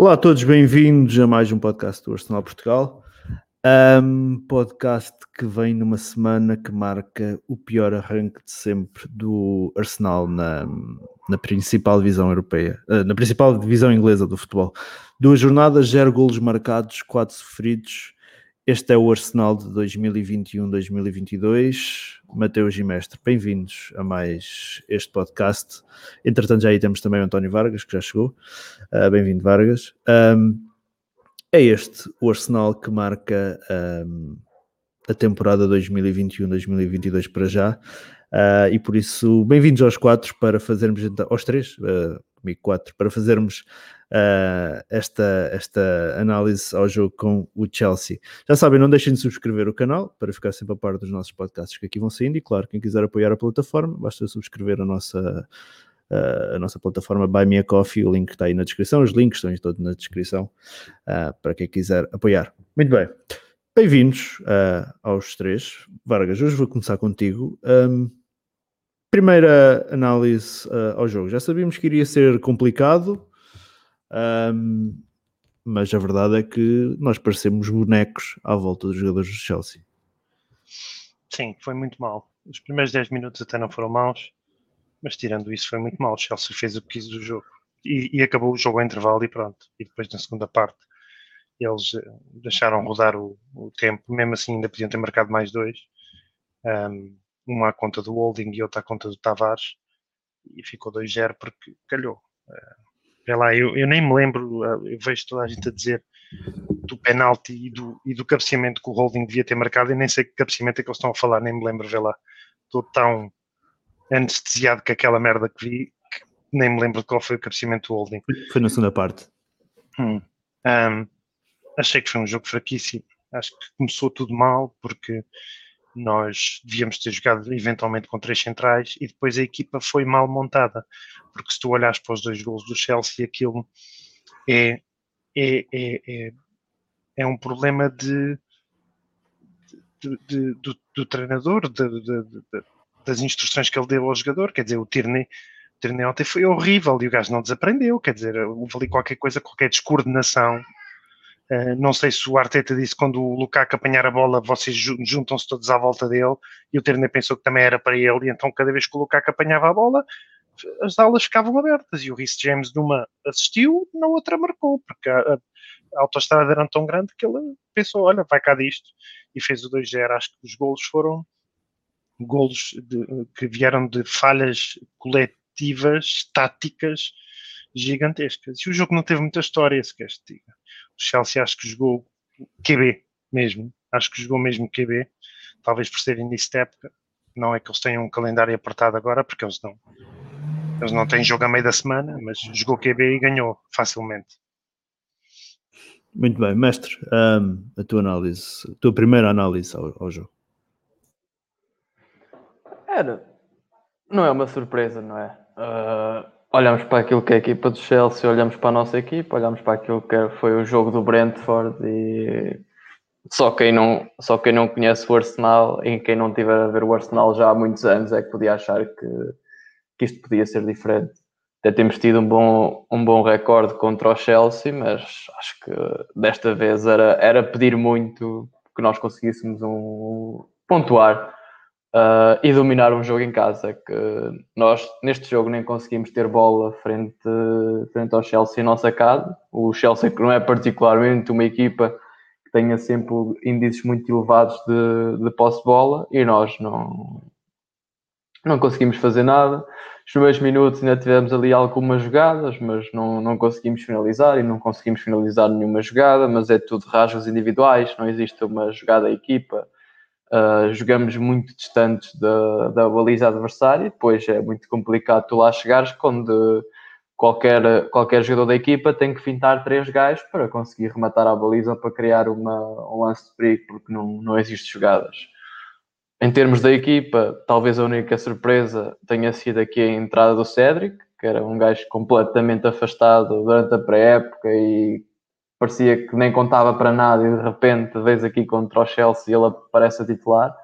Olá a todos, bem-vindos a mais um podcast do Arsenal Portugal. Um podcast que vem numa semana que marca o pior arranque de sempre do Arsenal na, na principal divisão europeia, uh, na principal divisão inglesa do futebol. Duas jornadas, zero golos marcados, quatro sofridos. Este é o Arsenal de 2021-2022. Mateus e Mestre, bem-vindos a mais este podcast. Entretanto, já aí temos também o António Vargas, que já chegou. Uh, Bem-vindo, Vargas. Um, é este o Arsenal que marca um, a temporada 2021-2022 para já. Uh, e por isso, bem-vindos aos quatro para fazermos, então, aos três, uh, comigo quatro, para fazermos uh, esta, esta análise ao jogo com o Chelsea. Já sabem, não deixem de subscrever o canal para ficar sempre a par dos nossos podcasts que aqui vão saindo. E claro, quem quiser apoiar a plataforma, basta subscrever a nossa. Uh, a nossa plataforma Buy Me a Coffee, o link está aí na descrição, os links estão todos na descrição uh, para quem quiser apoiar. Muito bem, bem-vindos aos três. Vargas, hoje vou começar contigo. Um, primeira análise ao jogo. Já sabíamos que iria ser complicado, um, mas a verdade é que nós parecemos bonecos à volta dos jogadores do Chelsea. Sim, foi muito mal. Os primeiros 10 minutos até não foram maus, mas tirando isso foi muito mal. O Chelsea fez o que quis do jogo e, e acabou o jogo a intervalo e pronto. E depois na segunda parte eles eh, deixaram rodar o, o tempo, mesmo assim ainda podiam ter marcado mais dois. Um, uma à conta do Holding e outra à conta do Tavares e ficou 2-0 porque calhou. Uh, Vê lá, eu, eu nem me lembro, eh, eu vejo toda a gente a dizer do penalti e do, e do cabeceamento que o Holding devia ter marcado, e nem sei que cabeceamento é que eles estão a falar, nem me lembro, vê lá. Estou tão anestesiado com aquela merda que vi que nem me lembro de qual foi o cabeceamento do Holding. Foi na segunda parte. Hum. Um, achei que foi um jogo fraquíssimo. Acho que começou tudo mal porque nós devíamos ter jogado eventualmente com três centrais e depois a equipa foi mal montada, porque se tu olhares para os dois gols do Chelsea, aquilo é, é, é, é, é um problema de, de, de do, do, treinador, das instruções que ele deu ao jogador, quer dizer, o Tierney, Tierney ontem foi horrível e o gajo não desaprendeu, quer dizer, houve ali qualquer coisa, qualquer descoordenação não sei se o Arteta disse quando o Lukaku apanhar a bola, vocês juntam-se todos à volta dele e o Terne pensou que também era para ele, e então cada vez que o Lukaku apanhava a bola, as aulas ficavam abertas e o Rhys James numa assistiu, na outra marcou, porque a, a, a autostrada era tão grande que ele pensou, olha, vai cá disto, e fez o 2-0. Acho que os golos foram golos de, que vieram de falhas coletivas, táticas, gigantescas. E o jogo não teve muita história, se queres te diga. O Chelsea acho que jogou QB mesmo, acho que jogou mesmo QB, talvez por ser início de época. Não é que eles tenham um calendário apertado agora, porque eles não, eles não têm jogo a meio da semana, mas jogou QB e ganhou facilmente. Muito bem, mestre, um, a tua análise, a tua primeira análise ao, ao jogo. Era, não é uma surpresa, não é? Uh olhamos para aquilo que é a equipa do Chelsea, olhamos para a nossa equipa, olhamos para aquilo que foi o jogo do Brentford e só quem não, só quem não conhece o Arsenal e quem não tiver a ver o Arsenal já há muitos anos é que podia achar que, que isto podia ser diferente. Até temos tido um bom, um bom recorde contra o Chelsea, mas acho que desta vez era, era pedir muito que nós conseguíssemos um pontuar uh, e dominar um jogo em casa. Que nós, neste jogo, nem conseguimos ter bola frente, frente ao Chelsea não sacado. O Chelsea, que não é particularmente uma equipa que tenha sempre índices muito elevados de, de posse de bola, e nós não, não conseguimos fazer nada. Nos primeiros minutos ainda tivemos ali algumas jogadas, mas não, não conseguimos finalizar e não conseguimos finalizar nenhuma jogada, mas é tudo rasgos individuais, não existe uma jogada equipa Uh, jogamos muito distantes da, da baliza adversária, depois é muito complicado tu lá chegares quando qualquer, qualquer jogador da equipa tem que fintar três gajos para conseguir rematar a baliza para criar uma, um lance de perigo, porque não, não existe jogadas. Em termos da equipa, talvez a única surpresa tenha sido aqui a entrada do Cédric, que era um gajo completamente afastado durante a pré-época e parecia que nem contava para nada e de repente vês aqui contra o Chelsea ele aparece a titular,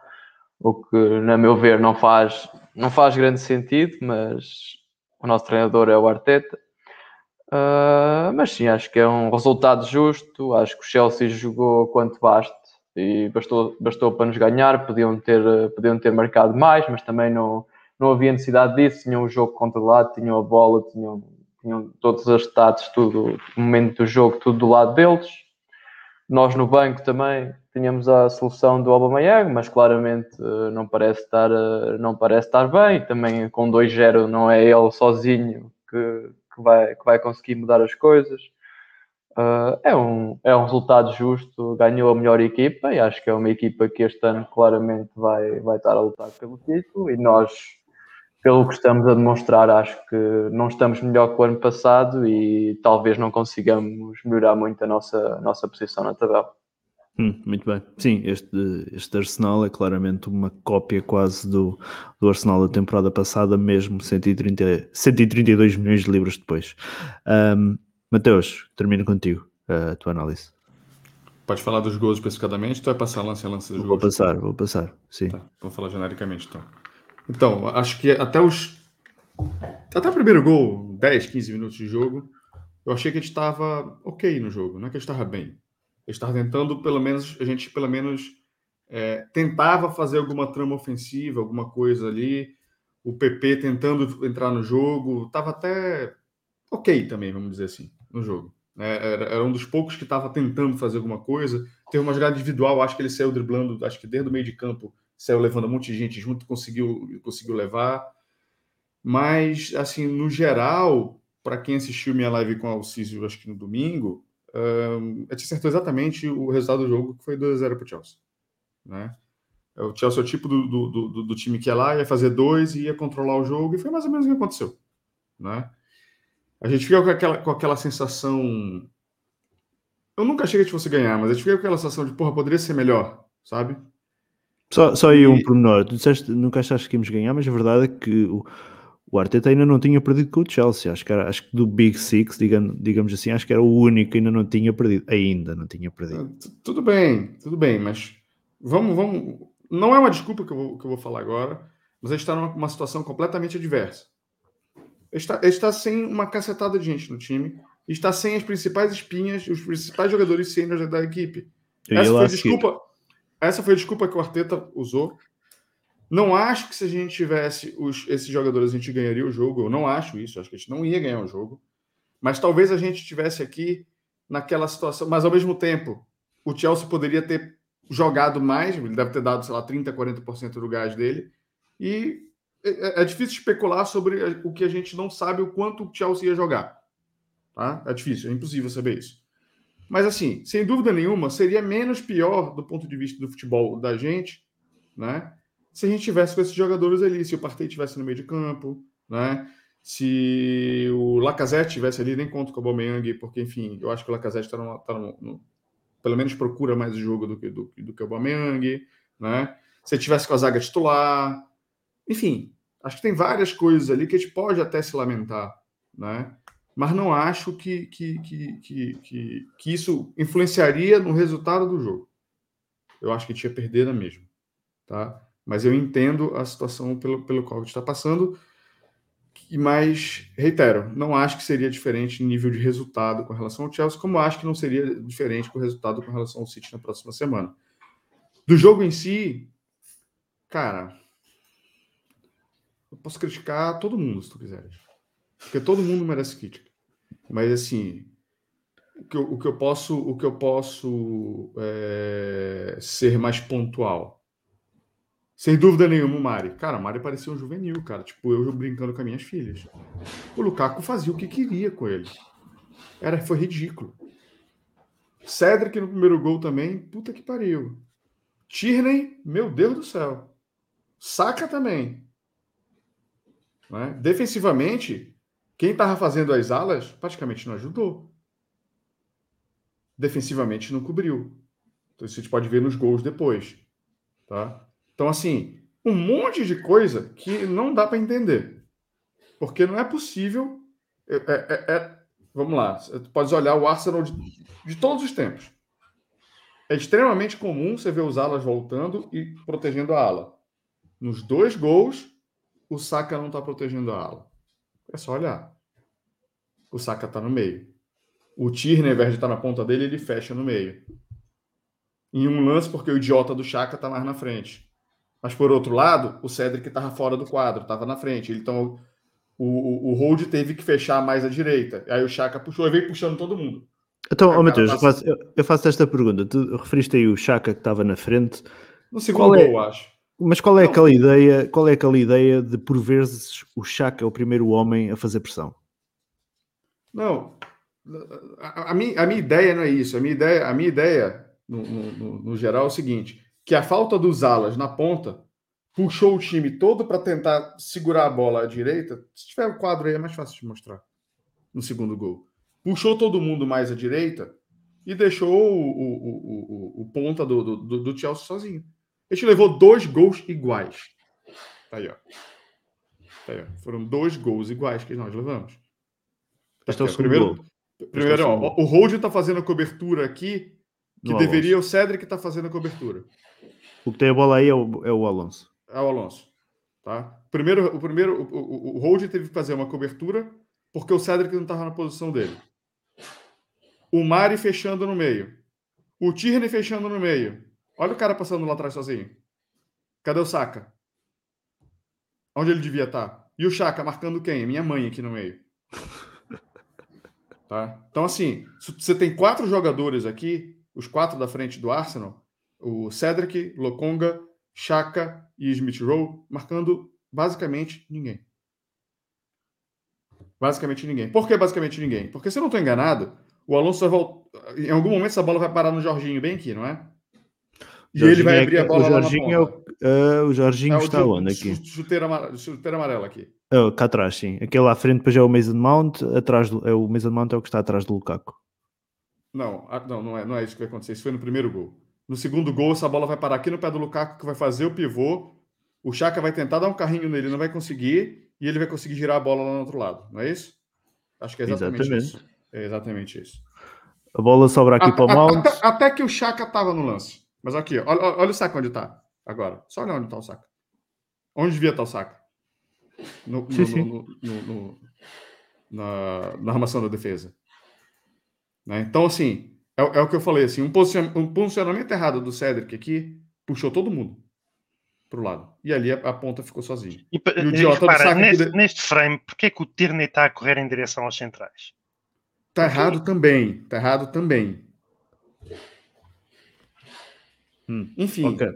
o que, na meu ver, não faz, não faz grande sentido, mas o nosso treinador é o Arteta. Uh, mas sim, acho que é um resultado justo. Acho que o Chelsea jogou quanto basta e bastou, bastou para nos ganhar. Podiam ter, podiam ter marcado mais, mas também não, não havia necessidade disso. Tinham o jogo controlado, tinham a bola, tinham, tinham todos os status, tudo, o momento do jogo, tudo do lado deles. Nós no banco também tínhamos a solução do Aubameyang, mas claramente uh, não parece estar, uh, não parece estar bem. Também com 2-0 não é ele sozinho que, que, vai, que vai conseguir mudar as coisas. Uh, é, um, é um resultado justo, ganhou a melhor equipa e acho que é uma equipa que este ano claramente vai, vai estar a lutar pelo título e nós, pelo que estamos a demonstrar, acho que não estamos melhor que o ano passado e talvez não consigamos melhorar muito a nossa, nossa posição na tabela. Hum, muito bem. Sim, este, este Arsenal é claramente uma cópia quase do, do Arsenal da temporada passada, mesmo 130, 132 milhões de libras depois. Um, Mateus, termino contigo a tua análise. Pode falar dos gols especificadamente, tu vai passar lance a lance dos vou gols? Vou passar, vou passar, sim. Tá, vou falar genericamente então. Então, acho que até os. Até o primeiro gol, 10, 15 minutos de jogo, eu achei que a gente estava ok no jogo, não é que a gente estava bem estar tentando, pelo menos, a gente pelo menos é, tentava fazer alguma trama ofensiva, alguma coisa ali. O PP tentando entrar no jogo, estava até ok também, vamos dizer assim, no jogo. É, era, era, um dos poucos que estava tentando fazer alguma coisa. Teve uma jogada individual, acho que ele saiu driblando, acho que desde o meio de campo saiu levando um monte de gente junto, conseguiu, conseguiu levar. Mas, assim, no geral, para quem assistiu minha live com a Alcísio, acho que no domingo, um, acertou exatamente o resultado do jogo, que foi 2x0 para o Chelsea. Né? O Chelsea é o tipo do, do, do, do, time que ia lá, ia fazer dois, ia controlar o jogo, e foi mais ou menos o que aconteceu. Né? A gente fica com aquela, com aquela sensação. Eu nunca achei que a gente fosse ganhar, mas a gente fica com aquela sensação de, porra, poderia ser melhor, sabe? Só, só aí e... um pormenor. Tu disseste, nunca achaste que íamos ganhar, mas a verdade é que o, o Arteta ainda não tinha perdido com o Chelsea. Acho que, era, acho que do Big Six, digamos, digamos assim, acho que era o único que ainda não tinha perdido. Ainda não tinha perdido. Ah, tudo bem, tudo bem, mas vamos, vamos. Não é uma desculpa que eu vou, que eu vou falar agora, mas a gente está numa situação completamente adversa. Está, está sem uma cacetada de gente no time, está sem as principais espinhas, os principais jogadores sêniores da equipe. Essa foi, desculpa, essa foi a desculpa que o Arteta usou não acho que se a gente tivesse os, esses jogadores a gente ganharia o jogo. Eu não acho isso. Acho que a gente não ia ganhar o jogo. Mas talvez a gente tivesse aqui naquela situação. Mas ao mesmo tempo, o Chelsea poderia ter jogado mais. Ele deve ter dado, sei lá, 30, 40% do gás dele. E é, é, é difícil especular sobre o que a gente não sabe o quanto o Chelsea ia jogar. Tá? É difícil, é impossível saber isso. Mas assim, sem dúvida nenhuma, seria menos pior do ponto de vista do futebol da gente, né? se a gente tivesse com esses jogadores ali, se o Partey tivesse no meio de campo, né? Se o Lacazette tivesse ali, nem conto com o Aubameyang, porque, enfim, eu acho que o Lacazette está tá no, pelo menos procura mais o jogo do que, do, do que o Aubameyang, né? Se tivesse com a zaga titular, enfim, acho que tem várias coisas ali que a gente pode até se lamentar, né? Mas não acho que, que, que, que, que, isso influenciaria no resultado do jogo. Eu acho que tinha perder mesmo, tá? Mas eu entendo a situação pelo, pelo qual está passando. Mas, reitero, não acho que seria diferente em nível de resultado com relação ao Chelsea, como acho que não seria diferente com o resultado com relação ao City na próxima semana. Do jogo em si, cara, eu posso criticar todo mundo, se tu quiseres. Porque todo mundo merece crítica. Mas, assim, o que eu, o que eu posso, o que eu posso é, ser mais pontual sem dúvida nenhuma, o Mari. Cara, o Mari parecia um juvenil, cara. Tipo, eu brincando com as minhas filhas. O Lukaku fazia o que queria com ele. Era, foi ridículo. Cedric no primeiro gol também, puta que pariu. Tierney, meu Deus do céu. Saca também. Né? Defensivamente, quem estava fazendo as alas praticamente não ajudou. Defensivamente não cobriu. Então isso a gente pode ver nos gols depois. Tá? Então, assim, um monte de coisa que não dá para entender. Porque não é possível. É, é, é, é vamos lá, você pode olhar o Arsenal de, de, todos os tempos. É extremamente comum você ver os alas voltando e protegendo a ala. Nos dois gols, o Saka não está protegendo a ala. É só olhar. o Saka está no meio. O Tierney, ao invés de estar na ponta dele, ele fecha no meio. Em um lance, porque o idiota do Chaka está mais na frente. Mas por outro lado, o Cedric estava fora do quadro, estava na frente. Então o, o, o Hold teve que fechar mais à direita. Aí o Chaka puxou e veio puxando todo mundo. Então, oh, Matheus, eu faço, eu faço esta pergunta. Tu referiste aí o Chaka que estava na frente. No segundo é, gol, acho. Mas qual é Não. aquela ideia? Qual é aquela ideia de por vezes o Chaka é o primeiro homem a fazer pressão? Não, a, a, minha, a minha ideia não é isso. A minha ideia, a minha ideia no, no, no geral é o seguinte: que a falta dos alas na ponta puxou o time todo para tentar segurar a bola à direita. Se tiver o quadro aí, é mais fácil de mostrar no segundo gol. Puxou todo mundo mais à direita e deixou o, o, o, o ponta do, do, do, Chelsea sozinho. A gente levou dois gols iguais. Tá aí, ó. Tá aí, ó. Foram dois gols iguais que nós levamos. Tá é o primeiro, gol. primeiro é ó, o Hold está fazendo a cobertura aqui, que no deveria Alonso. o Cedric estar tá fazendo a cobertura. O que tem a bola aí é o, é o Alonso é o Alonso. Tá? Primeiro, o primeiro, o, o, o Hold teve que fazer uma cobertura porque o Cedric não estava na posição dele. O Mari fechando no meio. O Tierney fechando no meio. Olha o cara passando lá atrás sozinho. Cadê o Saka? Onde ele devia estar? E o Chaka marcando quem? Minha mãe aqui no meio. Tá? Então, assim, você tem quatro jogadores aqui, os quatro da frente do Arsenal: o Cedric, Lokonga, Chaka e Smith Rowe, marcando basicamente ninguém. Basicamente ninguém. Por que basicamente ninguém? Porque se eu não estou enganado, o Alonso vai voltar. Em algum momento essa bola vai parar no Jorginho, bem aqui, não é? E Jorginho ele vai abrir a bola o Jorginho, é o, uh, o Jorginho é, está onde aqui? Chuteira amarela, chuteira amarela aqui. Oh, cá atrás, sim. Aquele à frente depois é o Mason Mount, atrás do, é o Mason Mount é o que está atrás do Lukaku. Não, não, não é, não é isso que vai acontecer. Isso foi no primeiro gol. No segundo gol, essa bola vai parar aqui no pé do Lukaku, que vai fazer o pivô. O Chaka vai tentar dar um carrinho nele, não vai conseguir, e ele vai conseguir girar a bola lá no outro lado, não é isso? Acho que é exatamente, exatamente. isso. É exatamente isso. A bola sobra aqui para o Mount. Até, até, que o Chaka estava no lance. Mas aqui, olha, olha o saco onde está agora. Só olha onde está o saco. Onde devia estar tá o saco? No, no, sim. No, no, na, na armação da defesa. Né? Então, assim, é, é, o que eu falei, assim, um, posicionamento, um posicionamento errado do Cedric aqui puxou todo mundo pro lado. E ali a, a ponta ficou sozinha. E, e o idiota repara, neste, de... neste frame, porquê é que o Tierney está a correr em direção aos centrais? Tá errado também. Tá errado também. Hum, Enfim. Okay.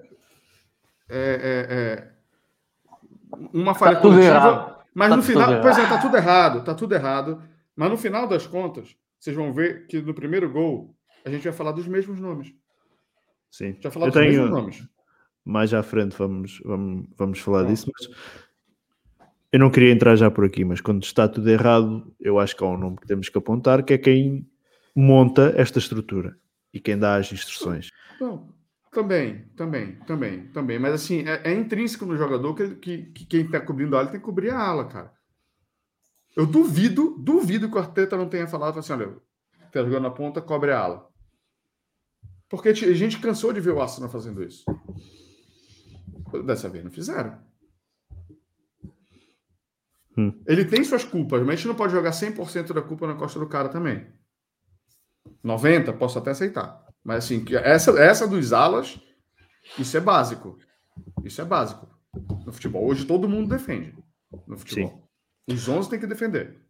É, é, é, uma falha tá coletiva. Mas tá no final. Pois é, tá tudo errado. Tá tudo errado. Mas no final das contas, vocês vão ver que no primeiro gol a gente vai falar dos mesmos nomes. Sim. Já falar eu dos tenho... mesmos nomes. Mais à frente vamos, vamos, vamos falar disso, mas eu não queria entrar já por aqui, mas quando está tudo errado, eu acho que há um nome que temos que apontar, que é quem monta esta estrutura e quem dá as instruções. Não, também, também, também, também. Mas assim, é, é intrínseco no jogador que, que, que quem está cobrindo a ala tem que cobrir a ala, cara. Eu duvido, duvido que o Arteta não tenha falado assim, olha, tá jogando na ponta, cobre a ala. Porque a gente cansou de ver o Arsenal fazendo isso. Dessa vez não fizeram. Hum. Ele tem suas culpas, mas a gente não pode jogar 100% da culpa na costa do cara também. 90, posso até aceitar. Mas assim, essa, essa dos alas, isso é básico. Isso é básico no futebol. Hoje todo mundo defende no futebol. Sim. Os 11 têm que defender.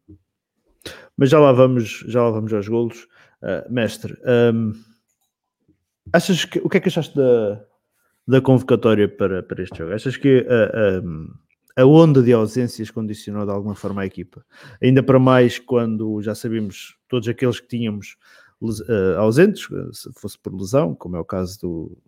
Mas já lá vamos, já lá vamos aos golos. Uh, mestre, um, achas que, o que é que achaste da, da convocatória para, para este jogo? Achas que a, a, a onda de ausências condicionou de alguma forma a equipa? Ainda para mais quando já sabemos todos aqueles que tínhamos uh, ausentes, se fosse por lesão, como é o caso do,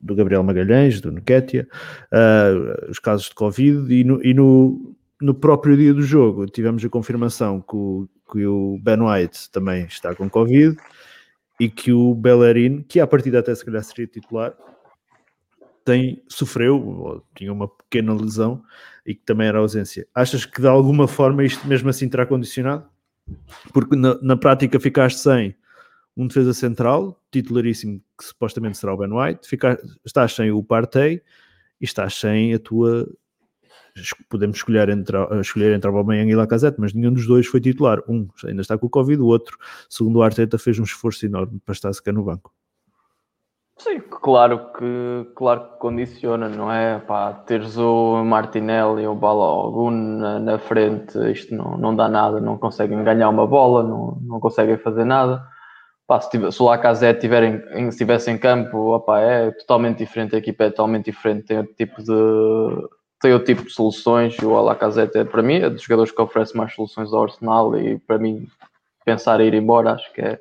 do Gabriel Magalhães, do Nuquetia, uh, os casos de Covid, e no, e no, no próprio dia do jogo tivemos a confirmação que o, que o Ben White também está com Covid e que o Bellerin, que a partida até se calhar seria titular, tem, sofreu, ou tinha uma pequena lesão e que também era ausência. Achas que de alguma forma isto mesmo assim terá condicionado? Porque na, na prática ficaste sem um defesa central, titularíssimo, que supostamente será o Ben White, ficaste, estás sem o Partey e estás sem a tua podemos escolher entre, escolher entre Aubameyang e Lacazette, mas nenhum dos dois foi titular. Um ainda está com o Covid, o outro, segundo o Arteta, fez um esforço enorme para estar sequer no banco. Sim, claro que, claro que condiciona, não é? Pá, teres o Martinelli e o Balogun na, na, frente, isto não, não dá nada, não conseguem ganhar uma bola, não, não conseguem fazer nada. Pá, se, tiver, se o Lacazette tiver em, estivesse em campo, opa, é totalmente diferente, a equipa é totalmente diferente, tem outro tipo de, tem outro tipo de soluções. O Lacazette é, para mim, é dos jogadores que oferece mais soluções ao Arsenal e para mim, pensar em ir embora, acho que é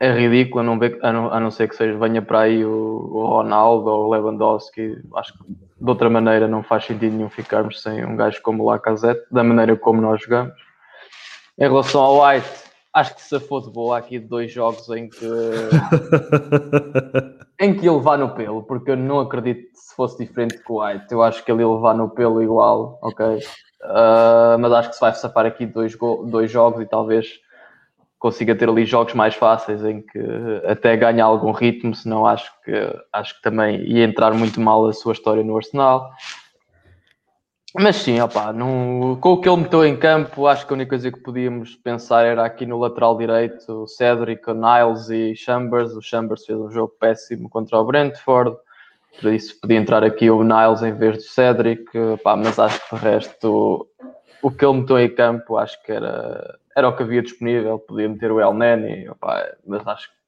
é ridículo a não, ver, a não, a não ser que seja, venha para aí o, o Ronaldo ou o Lewandowski. Acho que de outra maneira não faz sentido nenhum ficarmos sem um gajo como o Lacazette, da maneira como nós jogamos. Em relação ao White, acho que se for de boa aqui de dois jogos em que em que ele levar no pelo, porque eu não acredito que se fosse diferente com o White. Eu acho que ele ia levar no pelo igual, ok? Uh, mas acho que se vai safar aqui dois, dois jogos e talvez consiga ter ali jogos mais fáceis em que até ganha algum ritmo, senão acho que, acho que também ia entrar muito mal a sua história no Arsenal. Mas sim, opa, não, com o que ele meteu em campo, acho que a única coisa que podíamos pensar era aqui no lateral direito, o Cedric, o Niles e Chambers. O Chambers fez um jogo péssimo contra o Brentford, por isso podia entrar aqui o Niles em vez do Cedric, opa, mas acho que de resto o que ele meteu em campo acho que era era o que havia disponível, podia meter o El Neni, opa, mas acho que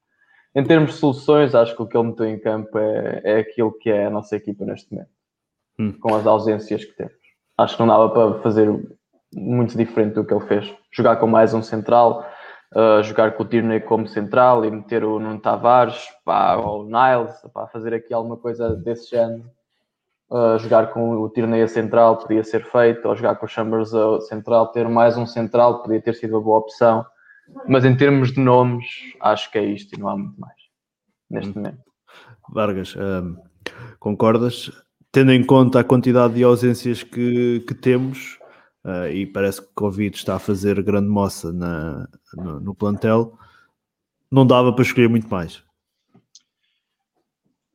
em termos de soluções, acho que o que ele meteu em campo é, é aquilo que é a nossa equipa neste momento, hum. com as ausências que temos. Acho que não dava para fazer muito diferente do que ele fez. Jogar com mais um central, uh, jogar com o Tierney como central e meter o Nuno Tavares pá, ou o Niles, para fazer aqui alguma coisa desse género Uh, jogar com o Tierney a central podia ser feito, ou jogar com o Chambers a central, ter mais um central podia ter sido uma boa opção. Mas em termos de nomes, acho que é isto e não há muito mais neste hum. momento. Vargas, um, concordas? Tendo em conta a quantidade de ausências que, que temos, uh, e parece que o Covid está a fazer grande moça na, no, no plantel, não dava para escolher muito mais.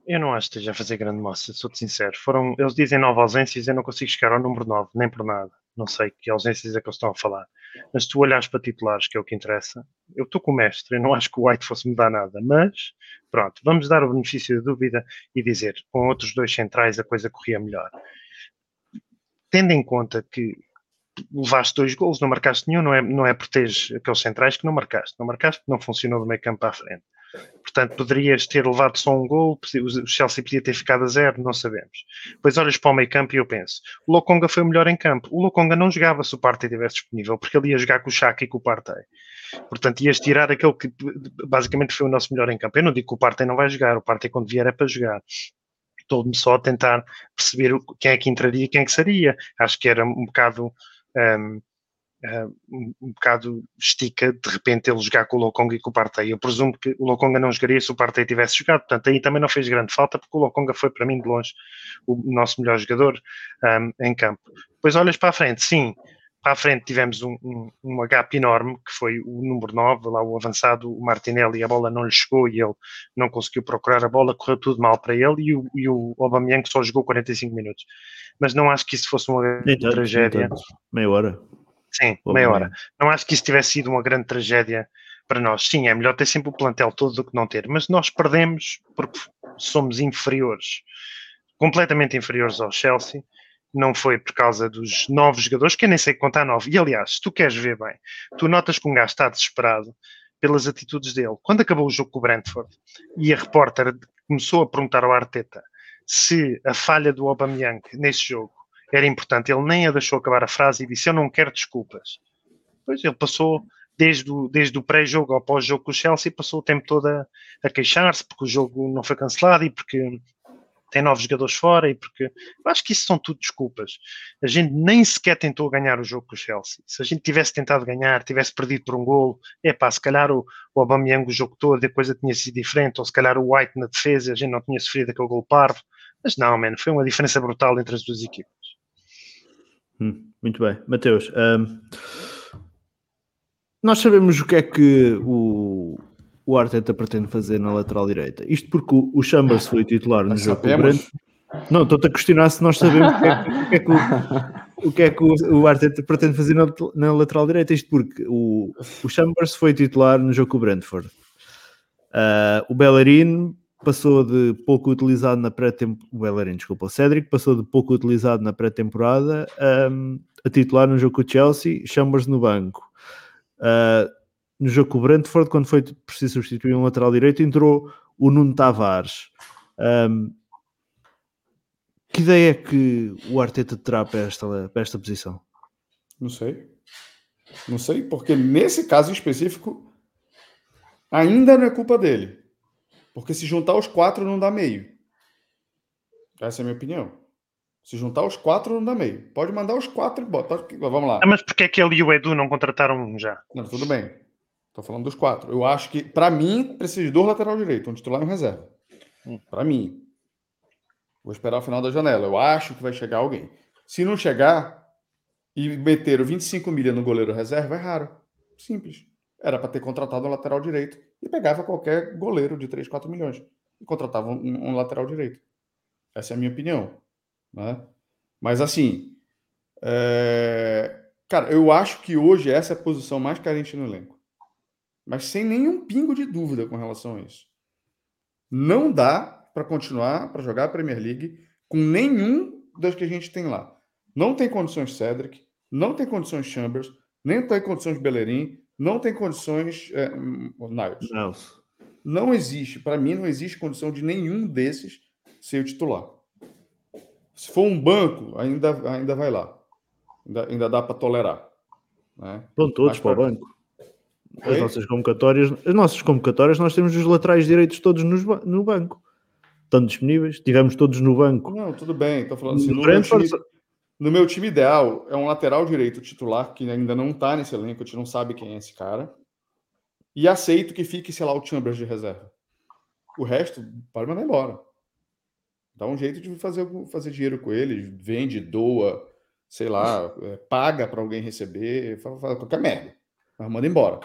Eu não acho que esteja a fazer grande moça, sou-te sincero. Foram, eles dizem nove ausências, eu não consigo chegar ao número 9, nem por nada. Não sei que ausências é que eles estão a falar. Mas tu olhares para titulares, que é o que interessa, eu estou com o mestre, eu não acho que o White fosse mudar nada. Mas, pronto, vamos dar o benefício da dúvida e dizer, com outros dois centrais a coisa corria melhor. Tendo em conta que levaste dois gols, não marcaste nenhum, não é, não é por teres aqueles centrais que não marcaste. Não marcaste, não funcionou do meio campo para a frente. Portanto, poderias ter levado só um gol, o Chelsea podia ter ficado a zero, não sabemos. Depois olhas para o meio campo e eu penso, o Lokonga foi o melhor em campo. O Lokonga não jogava se o Partey estivesse disponível, porque ele ia jogar com o Chaka e com o Partey. Portanto, ias tirar aquele que basicamente foi o nosso melhor em campo. Eu não digo que o Partey não vai jogar, o Partey quando vier é para jogar. Estou-me só a tentar perceber quem é que entraria e quem é que seria. Acho que era um bocado... Um, um, um bocado estica de repente ele jogar com o Lokonga e com o Partey. Eu presumo que o Lokonga não jogaria se o Partey tivesse jogado, portanto aí também não fez grande falta porque o Lokonga foi para mim de longe o nosso melhor jogador um, em campo. Depois olhas para a frente, sim, para a frente tivemos um, um, um gap enorme, que foi o número 9, lá o avançado, o Martinelli, a bola não lhe chegou e ele não conseguiu procurar a bola, correu tudo mal para ele, e o, e o Aubameyang só jogou 45 minutos. Mas não acho que isso fosse uma tragédia. Meia hora. Sim, meia hora. Não acho que isso tivesse sido uma grande tragédia para nós. Sim, é melhor ter sempre o plantel todo do que não ter, mas nós perdemos porque somos inferiores, completamente inferiores ao Chelsea. Não foi por causa dos novos jogadores, que eu nem sei contar nove. E aliás, se tu queres ver bem, tu notas que um gajo está desesperado pelas atitudes dele. Quando acabou o jogo com o Brentford e a repórter começou a perguntar ao Arteta se a falha do Aubameyang nesse jogo era importante. Ele nem a deixou acabar a frase e disse: Eu não quero desculpas. Pois ele passou, desde o, desde o pré-jogo ao pós-jogo com o Chelsea, passou o tempo todo a, a queixar-se porque o jogo não foi cancelado e porque tem novos jogadores fora e porque eu acho que isso são tudo desculpas. A gente nem sequer tentou ganhar o jogo com o Chelsea. Se a gente tivesse tentado ganhar, tivesse perdido por um gol, é pá, se calhar o, o Aubameyang o jogo todo a coisa tinha sido diferente, ou se calhar o White na defesa, a gente não tinha sofrido aquele gol parvo. Mas não, mano, foi uma diferença brutal entre as duas equipas. Hum, muito bem. Mateus, um, nós sabemos o que é que o, o Arteta pretende fazer na lateral direita. Isto porque o, o Chambers foi titular no jogo Brent. Não, estou-te a questionar se nós sabemos o que é que, o, que, é que o, o que é que o, o Arteta pretende fazer na, na lateral direita? Isto porque o, o Chambers foi titular no jogo com o Brentford. Uh, o Bellerin passou de pouco utilizado na pré-temporada. O Bellerin, desculpa, o Cédric passou de pouco utilizado na pré-temporada um, a titular no jogo com o Chelsea, Chambers no banco. Uh, no jogo com o Brentford, quando foi preciso substituir um lateral direito, entrou o Nuno Tavares. Um, que ideia é que o Arteta terá para esta, para esta posição? Não sei. Não sei, porque nesse caso específico ainda não é culpa dele. Porque se juntar os quatro não dá meio. Essa é a minha opinião. Se juntar os quatro não dá meio. Pode mandar os quatro e bota. Vamos lá. Ah, mas porque é que ele e o Edu não contrataram um já? Não, tudo bem. Estou falando dos quatro. Eu acho que, para mim, precisa de dois lateral direito, um titular e um reserva. Hum. Para mim. Vou esperar o final da janela. Eu acho que vai chegar alguém. Se não chegar e meter 25 milha no goleiro reserva, é raro. Simples. Era para ter contratado um lateral direito e pegava qualquer goleiro de 3, 4 milhões e contratava um, um lateral direito. Essa é a minha opinião. Né? Mas assim, é... cara, eu acho que hoje essa é a posição mais carente no elenco. Mas sem nenhum pingo de dúvida com relação a isso. Não dá para continuar para jogar a Premier League com nenhum das que a gente tem lá. Não tem condições Cedric, não tem condições Chambers, nem tem condições Bellerin, não tem condições é, Niles. Não. não existe, para mim, não existe condição de nenhum desses ser o titular. Se for um banco, ainda, ainda vai lá. Ainda, ainda dá para tolerar. Né? Vão todos para o banco. As nossas convocatórias, as nossas convocatórias, nós temos os laterais direitos todos nos, no banco estão disponíveis, tivemos todos no banco. Não, tudo bem, estou falando assim, no, no, time, no, meu time, ideal é um lateral direito titular que ainda não está nesse elenco, a gente não sabe quem é esse cara, e aceito que fique, sei lá, o Chambers de reserva. O resto, pode mandar embora. Dá um jeito de fazer, fazer dinheiro com ele, vende, doa, sei lá, é, paga para alguém receber, faz, faz qualquer merda. Mas manda embora.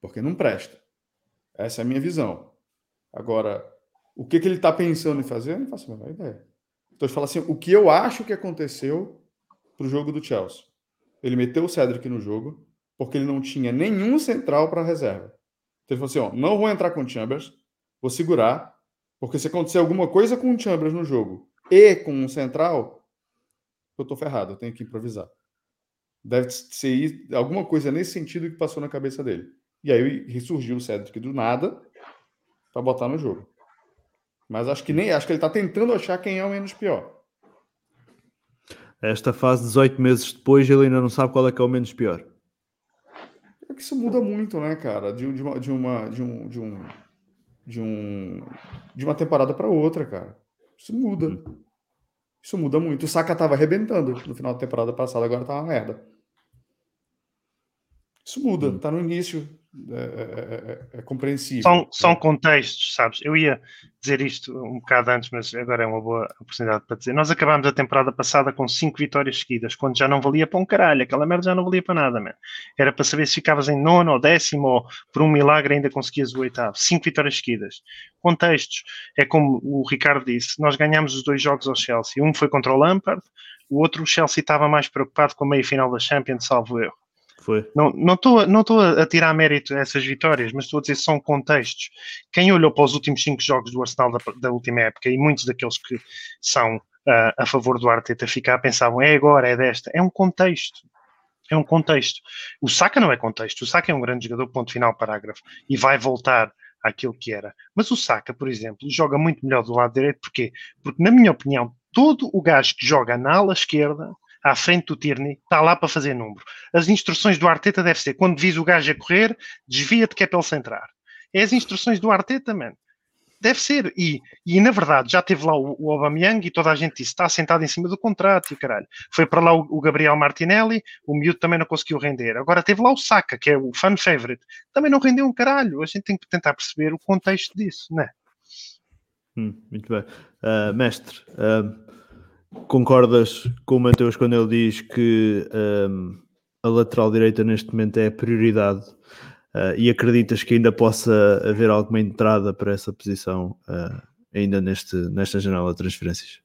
Porque não presta. Essa é a minha visão. Agora, o que, que ele está pensando em fazer? Eu não faço a menor ideia. Então, eu falo assim: o que eu acho que aconteceu para o jogo do Chelsea? Ele meteu o Cedric no jogo porque ele não tinha nenhum central para reserva. Então, ele falou assim: ó, não vou entrar com o Chambers, vou segurar, porque se acontecer alguma coisa com o Chambers no jogo e com um central, eu estou ferrado, eu tenho que improvisar. Deve ser alguma coisa nesse sentido que passou na cabeça dele. E aí ressurgiu o Cedric do nada para botar no jogo. Mas acho que nem acho que ele está tentando achar quem é o menos pior. Esta fase, 18 meses depois, ele ainda não sabe qual é que é o menos pior. É que isso muda muito, né, cara? De, de, uma, de, uma, de, um, de, um, de, um, de uma temporada para outra, cara. Isso muda. Uhum. Isso muda muito. O Saka tava arrebentando no final da temporada passada, agora tá uma merda. Isso muda, uhum. tá no início é, é, é, é compreensível. São, são contextos, sabes? Eu ia dizer isto um bocado antes, mas agora é uma boa oportunidade para dizer. Nós acabámos a temporada passada com cinco vitórias seguidas, quando já não valia para um caralho, aquela merda já não valia para nada, man. Era para saber se ficavas em nono ou décimo, ou por um milagre ainda conseguias o oitavo. Cinco vitórias seguidas. Contextos. É como o Ricardo disse, nós ganhamos os dois jogos ao Chelsea. Um foi contra o Lampard, o outro o Chelsea estava mais preocupado com a meia final da Champions, salvo erro. Foi. Não estou não não a tirar mérito essas vitórias, mas estou a dizer são contextos. Quem olhou para os últimos cinco jogos do Arsenal da, da última época e muitos daqueles que são uh, a favor do Arteta ficar pensavam é agora, é desta. É um contexto. É um contexto. O Saka não é contexto. O Saka é um grande jogador, ponto final, parágrafo. E vai voltar àquilo que era. Mas o Saka, por exemplo, joga muito melhor do lado direito. Porquê? Porque, na minha opinião, todo o gajo que joga na ala esquerda à frente do Tierney, está lá para fazer número. As instruções do Arteta devem ser, quando vis o gajo a correr, desvia-te que é para ele centrar. É as instruções do Arteta, man. Deve ser. E, e na verdade, já teve lá o, o Aubameyang e toda a gente disse, está sentado em cima do contrato e caralho. Foi para lá o, o, Gabriel Martinelli, o miúdo também não conseguiu render. Agora teve lá o Saka, que é o fan favorite. Também não rendeu um caralho. A gente tem que tentar perceber o contexto disso, não é? Hum, muito bem. Uh, mestre, uh, Concordas com o Mateus quando ele diz que um, a lateral direita neste momento é a prioridade uh, e acreditas que ainda possa haver alguma entrada para essa posição uh, ainda neste, nesta janela de transferências?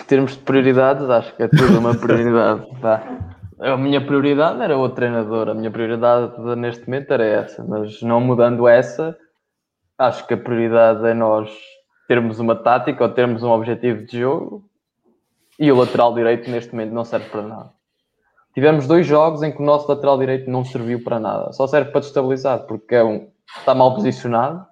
em termos de prioridades, acho que é tudo uma prioridade. A minha prioridade era o treinador, a minha prioridade neste momento era essa, mas não mudando essa, acho que a prioridade é nós termos uma tática ou termos um objetivo de jogo e o lateral direito neste momento não serve para nada. Tivemos dois jogos em que o nosso lateral direito não serviu para nada, só serve para destabilizar, porque é um, está mal posicionado.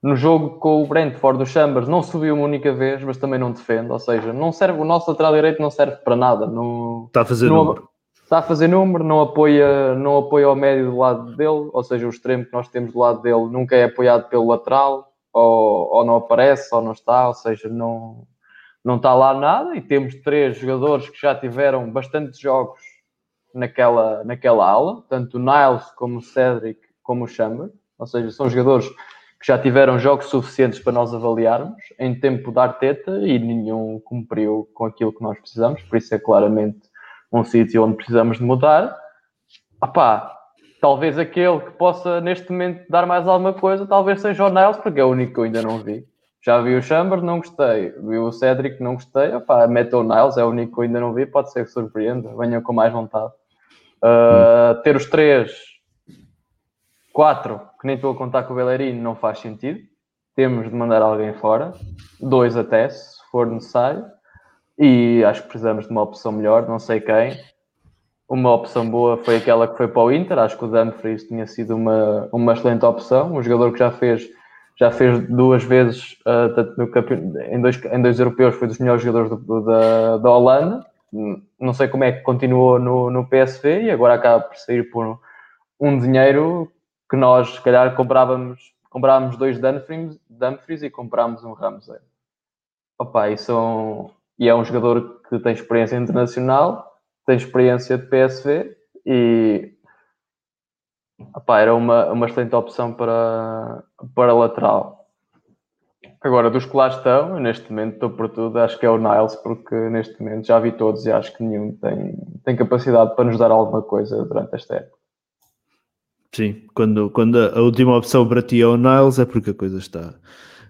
No jogo com o Brentford, o Chambers não subiu uma única vez, mas também não defende, ou seja, não serve, o nosso lateral direito não serve para nada. Não, está a fazer não, número. Está a fazer número, não apoia, não apoia o médio do lado dele, ou seja, o extremo que nós temos do lado dele nunca é apoiado pelo lateral, ou, ou não aparece, ou não está, ou seja, não, não está lá nada. E temos três jogadores que já tiveram bastantes jogos naquela, naquela aula, tanto o Niles como o Cedric como o Chamber, ou seja, são jogadores que já tiveram jogos suficientes para nós avaliarmos em tempo de Arteta e nenhum cumpriu com aquilo que nós precisamos, por isso é claramente um sítio onde precisamos de mudar. Opá, talvez aquele que possa neste momento dar mais alguma coisa, talvez seja o Niles, porque é o único que eu ainda não vi. Já vi o Chambers, não gostei. Vi o Cedric, não gostei. Opá, mete o Niles, é o único que eu ainda não vi, pode ser que surpreenda, venham com mais vontade. Uh, ter os três, quatro, que nem estou a contar com o Bellerin, não faz sentido. Temos de mandar alguém fora, dois até, se for necessário. E acho que precisamos de uma opção melhor, não sei quem. Uma opção boa foi aquela que foi para o Inter. Acho que o Dumfries tinha sido uma, uma excelente opção. Um jogador que já fez, já fez duas vezes, uh, no em, dois, em dois europeus, foi dos melhores jogadores do, da, da Holanda não sei como é que continuou no, no PSV e agora acaba por sair por um dinheiro que nós, se calhar, comprávamos, comprávamos dois Dumfries, Dumfries e comprámos um Ramsey. Opa, e, são, e é um jogador que tem experiência internacional, tem experiência de PSV e era uma, uma excelente opção para, para lateral. Agora, dos que lá estão, neste momento estou por tudo, acho que é o Niles, porque neste momento já vi todos e acho que nenhum tem, tem capacidade para nos dar alguma coisa durante esta época. Sim, quando, quando a última opção para ti é o Niles, é porque a coisa está,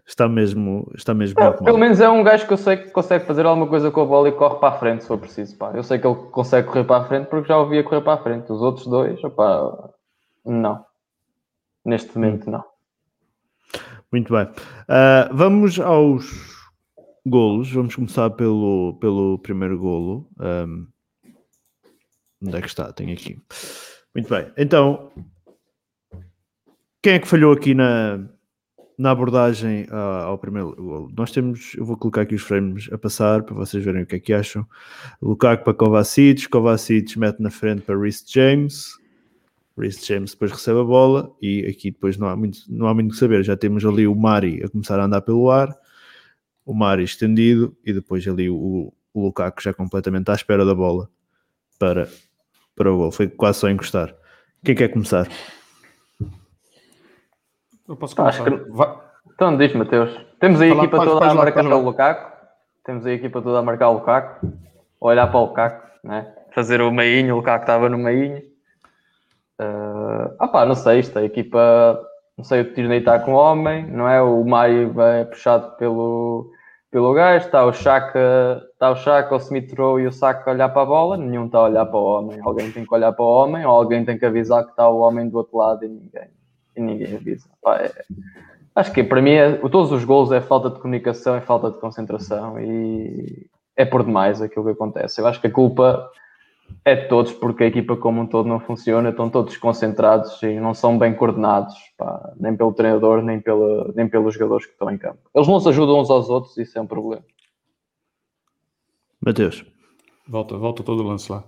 está mesmo, está mesmo é, Pelo menos é um gajo que eu sei que consegue fazer alguma coisa com a bola e corre para a frente, se for preciso. Pá. Eu sei que ele consegue correr para a frente porque já o via correr para a frente. Os outros dois, opá, não. Neste momento, não. Muito bem. Uh, vamos aos golos. Vamos começar pelo, pelo primeiro golo. Um, onde é que está? Tem aqui. Muito bem. Então, quem é que falhou aqui na, na abordagem uh, ao primeiro golo? Nós temos, eu vou colocar aqui os frames a passar para vocês verem o que é que acham. Lukaku para Kovacic, Kovacic mete na frente para Rhys James, Reece James depois recebe a bola e aqui depois não há muito, não há muito que saber. Já temos ali o Mari a começar a andar pelo ar, o Mari estendido e depois ali o, o Lukaku já completamente à espera da bola para, para o gol. Foi quase só encostar. Quem quer começar? Eu posso começar. Que... Então diz, Mateus. Temos a equipa toda a marcar o Lukaku. Temos a equipa toda a marcar o Lukaku. Olhar para o Lukaku, né? fazer o meinho. O Lukaku estava no meinho Uh, ah pá, não sei, esta equipa, não sei, o Disney está com o homem, não é? O Maio é puxado pelo, pelo gajo, está o Chaka, está o Chaka, o Smith Rowe e o Saka a olhar para a bola, nenhum está a olhar para o homem, alguém tem que olhar para o homem, ou alguém tem que avisar que está o homem do outro lado e ninguém, e ninguém avisa. Pá, é, acho que para mim é, todos os gols é falta de comunicação, é falta de concentração e é por demais aquilo que acontece. Eu acho que a culpa é de todos, porque a equipa como um todo não funciona, estão todos concentrados e não são bem coordenados, pá, nem pelo treinador, nem, pela, nem pelos jogadores que estão em campo. Eles não se ajudam uns aos outros, isso é um problema. Mateus. Volta, volta todo o lance lá.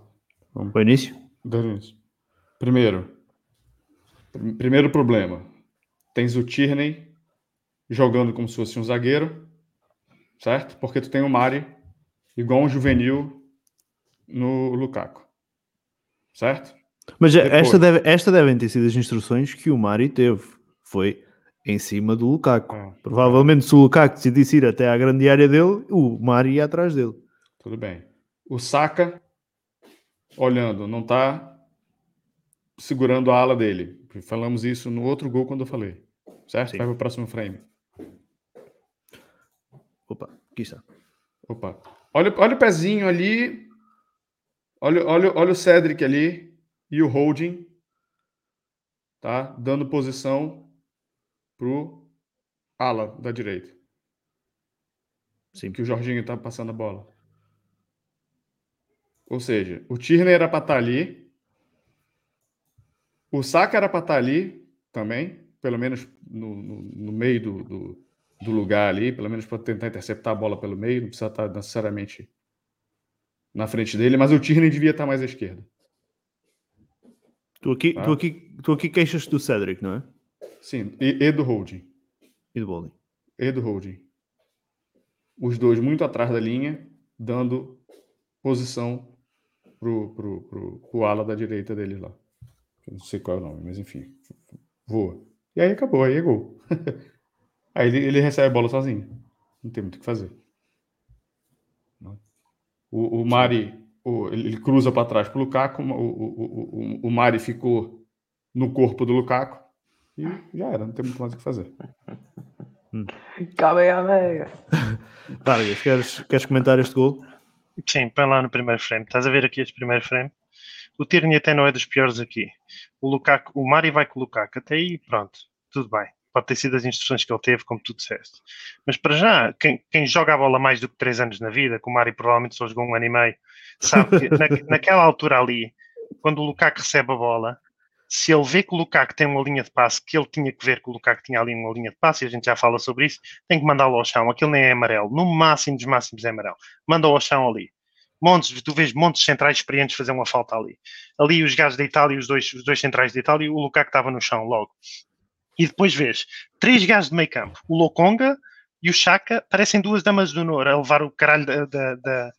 Vamos. O início? Do início. Primeiro, primeiro problema. Tens o Tierney jogando como se fosse um zagueiro, certo? Porque tu tem o Mari igual um juvenil no Lukaku. Certo? Mas esta, deve, esta devem ter sido as instruções que o Mari teve. Foi em cima do Lukaku. Ah, Provavelmente se o Lukaku decidisse ir até à grande área dele, o Mari ia atrás dele. Tudo bem. O Saka, olhando, não está segurando a ala dele. Falamos isso no outro gol quando eu falei. Certo? Sim. Vai para o próximo frame. Opa, aqui está. Opa. Olha, olha o pezinho ali. Olha, olha, olha o Cedric ali. E o Holding. Tá? Dando posição pro ala da direita. Sim. Que o Jorginho tá passando a bola. Ou seja, o Tierney era para estar ali. O Saka era para estar ali também, pelo menos no, no, no meio do, do, do, lugar ali, pelo menos para tentar interceptar a bola pelo meio, não precisa estar necessariamente na frente dele, mas o Tierney devia estar mais à esquerda. Tu aqui, tá? tu aqui, tu aqui queixas do Cedric, não é? Sim, e, e do Holding. E do Bowling. E do Holding. Os dois muito atrás da linha, dando posição pro, pro, pro, pro ala da direita dele lá. Eu não sei qual é o nome, mas enfim. Voa. E aí acabou, aí é gol. aí ele, ele, recebe a bola sozinho. Não tem muito o que fazer. O, o Mari, o, ele cruza para trás para o Lukaku, o, o, o, o Mari ficou no corpo do Lukaku e já era, não tem muito mais o que fazer. Cabe a Vargas, queres, queres comentar este gol? Sim, põe lá no primeiro frame. Estás a ver aqui este primeiro frame? O Tierney até não é dos piores aqui. O Lukaku, o Mari vai com o Lukaku. Até aí, pronto, tudo bem. Pode ter sido as instruções que ele teve, como tu disseste. Mas para já, quem, quem joga a bola mais do que 3 anos na vida, que o Mari provavelmente só jogou um ano e meio, sabe que na, naquela altura ali, quando o Lukaku recebe a bola, se ele vê que o Lukaku tem uma linha de passe, que ele tinha que ver que o Lukaku tinha ali uma linha de passe, e a gente já fala sobre isso, tem que mandá-lo ao chão. Aquilo nem é amarelo. No máximo dos máximos é amarelo. Manda-o ao chão ali. Montes, tu vês montes centrais experientes fazer uma falta ali. Ali os gajos da Itália, os dois, os dois centrais da Itália, o Lukaku estava no chão logo. E depois vês três gajos de meio campo. O Lokonga e o Chaka parecem duas damas do honor a levar o caralho da, da, da,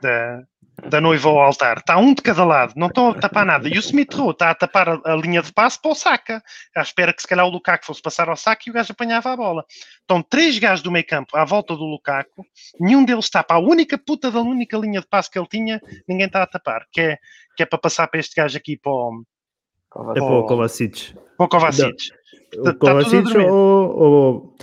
da da noiva ao altar. Está um de cada lado, não estão a tapar nada. E o Smith Rowe está a tapar a, a, linha de passe para o Saka. À espera que se calhar o Lukaku fosse passar ao Saka e o gajo apanhava a bola. Estão três gajos do meio campo à volta do Lukaku, nenhum deles tapa. A única puta da única linha de passe que ele tinha, ninguém está a tapar. Que é, que é para passar para este gajo aqui para o... É para o Kovacic. Para o Kovacic. O Kovacic ou, ou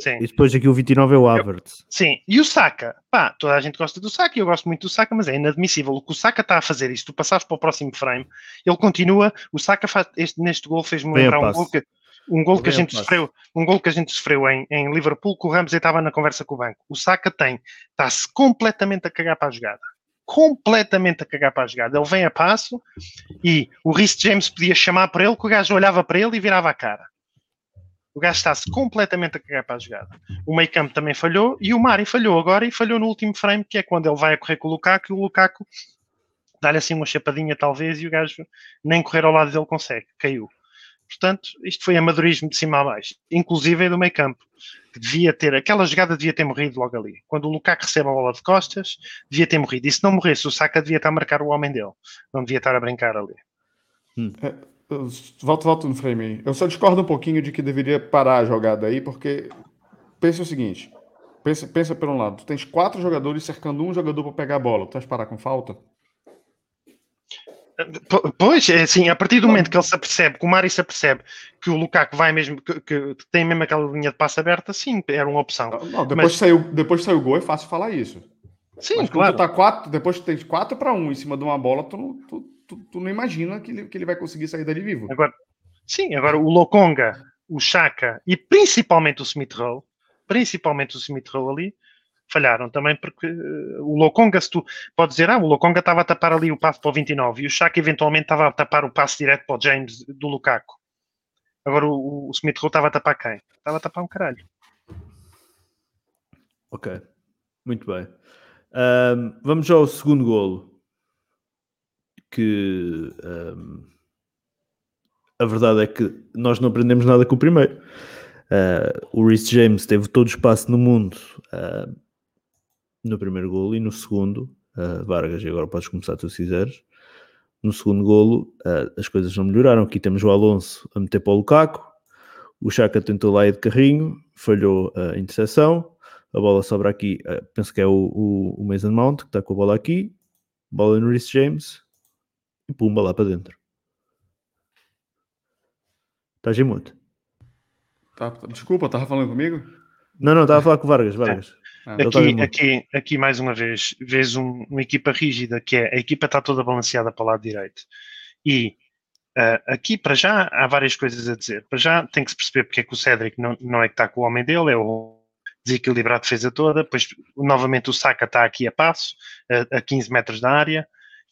Sim. E depois aqui o 29 é o Havertz. Sim, e o Saka, pá, toda a gente gosta do Saka, eu gosto muito do Saka, mas é inadmissível. O que o Saka está a fazer, isto tu passares para o próximo frame, ele continua, o Saka faz, este, neste gol fez-me lembrar um gol que, um gol que a gente sofreu, um gol que a gente sofreu em, em Liverpool, que o Ramos estava na conversa com o banco. O Saka tem, está-se completamente a cagar para a jogada. Completamente a cagar para a jogada. Ele vem a passo e o Rhys James podia chamar para ele, que o gajo olhava para ele e virava a cara. O gajo está-se completamente a cagar para a jogada. O meio campo também falhou e o Mari falhou agora e falhou no último frame, que é quando ele vai a correr com o Lukaku e o Lukaku dá-lhe assim uma chapadinha talvez e o gajo nem correr ao lado dele consegue, caiu. Portanto, isto foi amadorismo de cima a baixo, inclusive do meio campo, que devia ter, aquela jogada devia ter morrido logo ali. Quando o Lukaku recebe a bola de costas, devia ter morrido. E se não morresse, o Saka devia estar a marcar o homem dele, não devia estar a brincar ali. Hum. Volto, volto no frame aí. Eu só discordo um pouquinho de que deveria parar a jogada aí, porque pensa o seguinte: pensa, pensa por um lado, tu tens quatro jogadores cercando um jogador para pegar a bola. Tu vais parar com falta? Pois, é assim, a partir do momento que ele se apercebe, que o Mari se apercebe que o Lukaku vai mesmo, que, que tem mesmo aquela linha de passe aberta, sim, era uma opção. Não, depois, Mas... saiu, depois saiu o gol, é fácil falar isso. Sim, Mas claro. Tá quatro, depois tu tens 4 para 1 um em cima de uma bola, tu, tu, tu, tu, não imagina que ele, que ele vai conseguir sair dali vivo. Agora, sim, agora o Lokonga, o Chaka e principalmente o Smith Rowe, principalmente o Smith Rowe ali, falharam também porque uh, o Lokonga, se tu pode dizer, ah, o Lokonga estava a tapar ali o passo para o 29 e o Chaka eventualmente estava a tapar o passo direto para o James do Lukaku. Agora o, o Smith Rowe estava a tapar quem? Estava a tapar um caralho. Ok, muito bem. Um, vamos ao segundo golo que um, a verdade é que nós não aprendemos nada com o primeiro. Uh, o Rhys James teve todo o espaço no mundo uh, no primeiro golo e no segundo, uh, Vargas, e agora podes começar tu se quiseres. No segundo golo, as coisas não melhoraram. Aqui temos o Alonso a meter para o Lukaku, o Chaka tentou lá ir de carrinho, falhou a interseção, a bola sobra aqui, penso que é o, o, o Mason Mount que está com a bola aqui, bola no Rhys James, e pumba lá para dentro. Estás em mute. Tá, desculpa, estava falando comigo? Não, não, estava a falar com o Vargas. Vargas. Ah, aqui, aqui, aqui, mais uma vez, vês um, uma equipa rígida, que é a equipa está toda balanceada para o lado direito. E uh, aqui, para já, há várias coisas a dizer. Para já, tem que se perceber porque é que o Cédric não, não é que está com o homem dele, é o desequilibrar a defesa toda. Depois, novamente, o Saka está aqui a passo, a, a 15 metros da área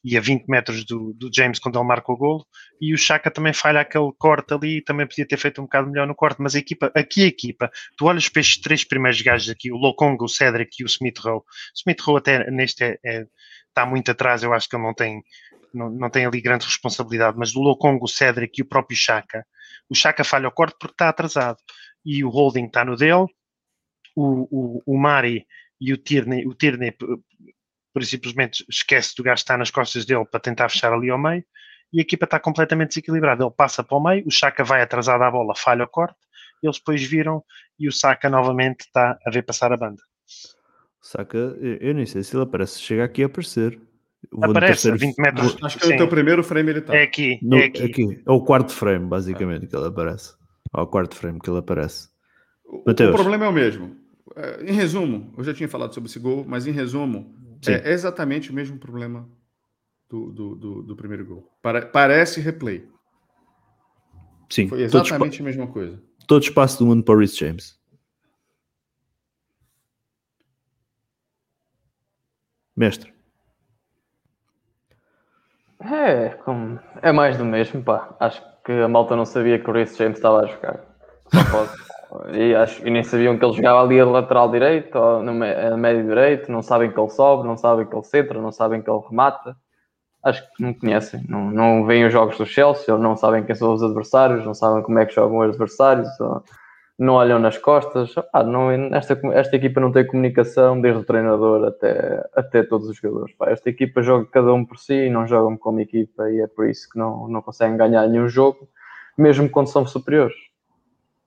e a 20 metros do, do, James quando ele marca o golo, e o Chaka também falha aquele corte ali, também podia ter feito um bocado melhor no corte, mas a equipa, aqui a equipa, tu olhas para estes três primeiros gajos aqui, o Lokongo, o Cedric e o Smith Rowe, Smith Rowe até neste é, é, está muito atrás, eu acho que ele não tem, não, não tem ali grande responsabilidade, mas o Lokongo, o Cedric e o próprio Chaka, o Chaka falha o corte porque está atrasado, e o Holding está no dele, o, o, o Mari e o Tierney, o Tierney por simplesmente esquece do gajo estar nas costas dele para tentar fechar ali ao meio e a equipa está completamente desequilibrada. Ele passa para o meio, o Chaka vai atrasado à bola, falha o corte, eles depois viram e o Saka novamente está a ver passar a banda. Saka, eu nem sei se ele aparece, chega aqui a aparecer. Aparece, a 20 metros. Acho que é o teu primeiro frame ele está. É aqui, no, é aqui. aqui. É o quarto frame, basicamente, que ele aparece. É o quarto frame que ele aparece. O, o problema é o mesmo. É, em resumo, eu já tinha falado sobre esse gol, mas em resumo, Sim. É exatamente o mesmo problema do, do, do, do primeiro gol. parece replay. Sim. Foi exatamente a mesma coisa. Todo espaço do mundo para o Rhys James. Mestre. É, como... é mais do mesmo, pá. Acho que a malta não sabia que o Rhys James estava a jogar. Só pode. E, acho, e nem sabiam que ele jogava ali a lateral direito ou no médio direito, não sabem que ele sobe, não sabem que ele centra, não sabem que ele remata. Acho que não conhecem, não, não veem os jogos do Chelsea, ou não sabem quem são os adversários, não sabem como é que jogam os adversários, não olham nas costas. Ah, não, esta, esta equipa não tem comunicação desde o treinador até, até todos os jogadores. Pá, esta equipa joga cada um por si e não jogam como equipa, e é por isso que não, não conseguem ganhar nenhum jogo, mesmo quando são superiores.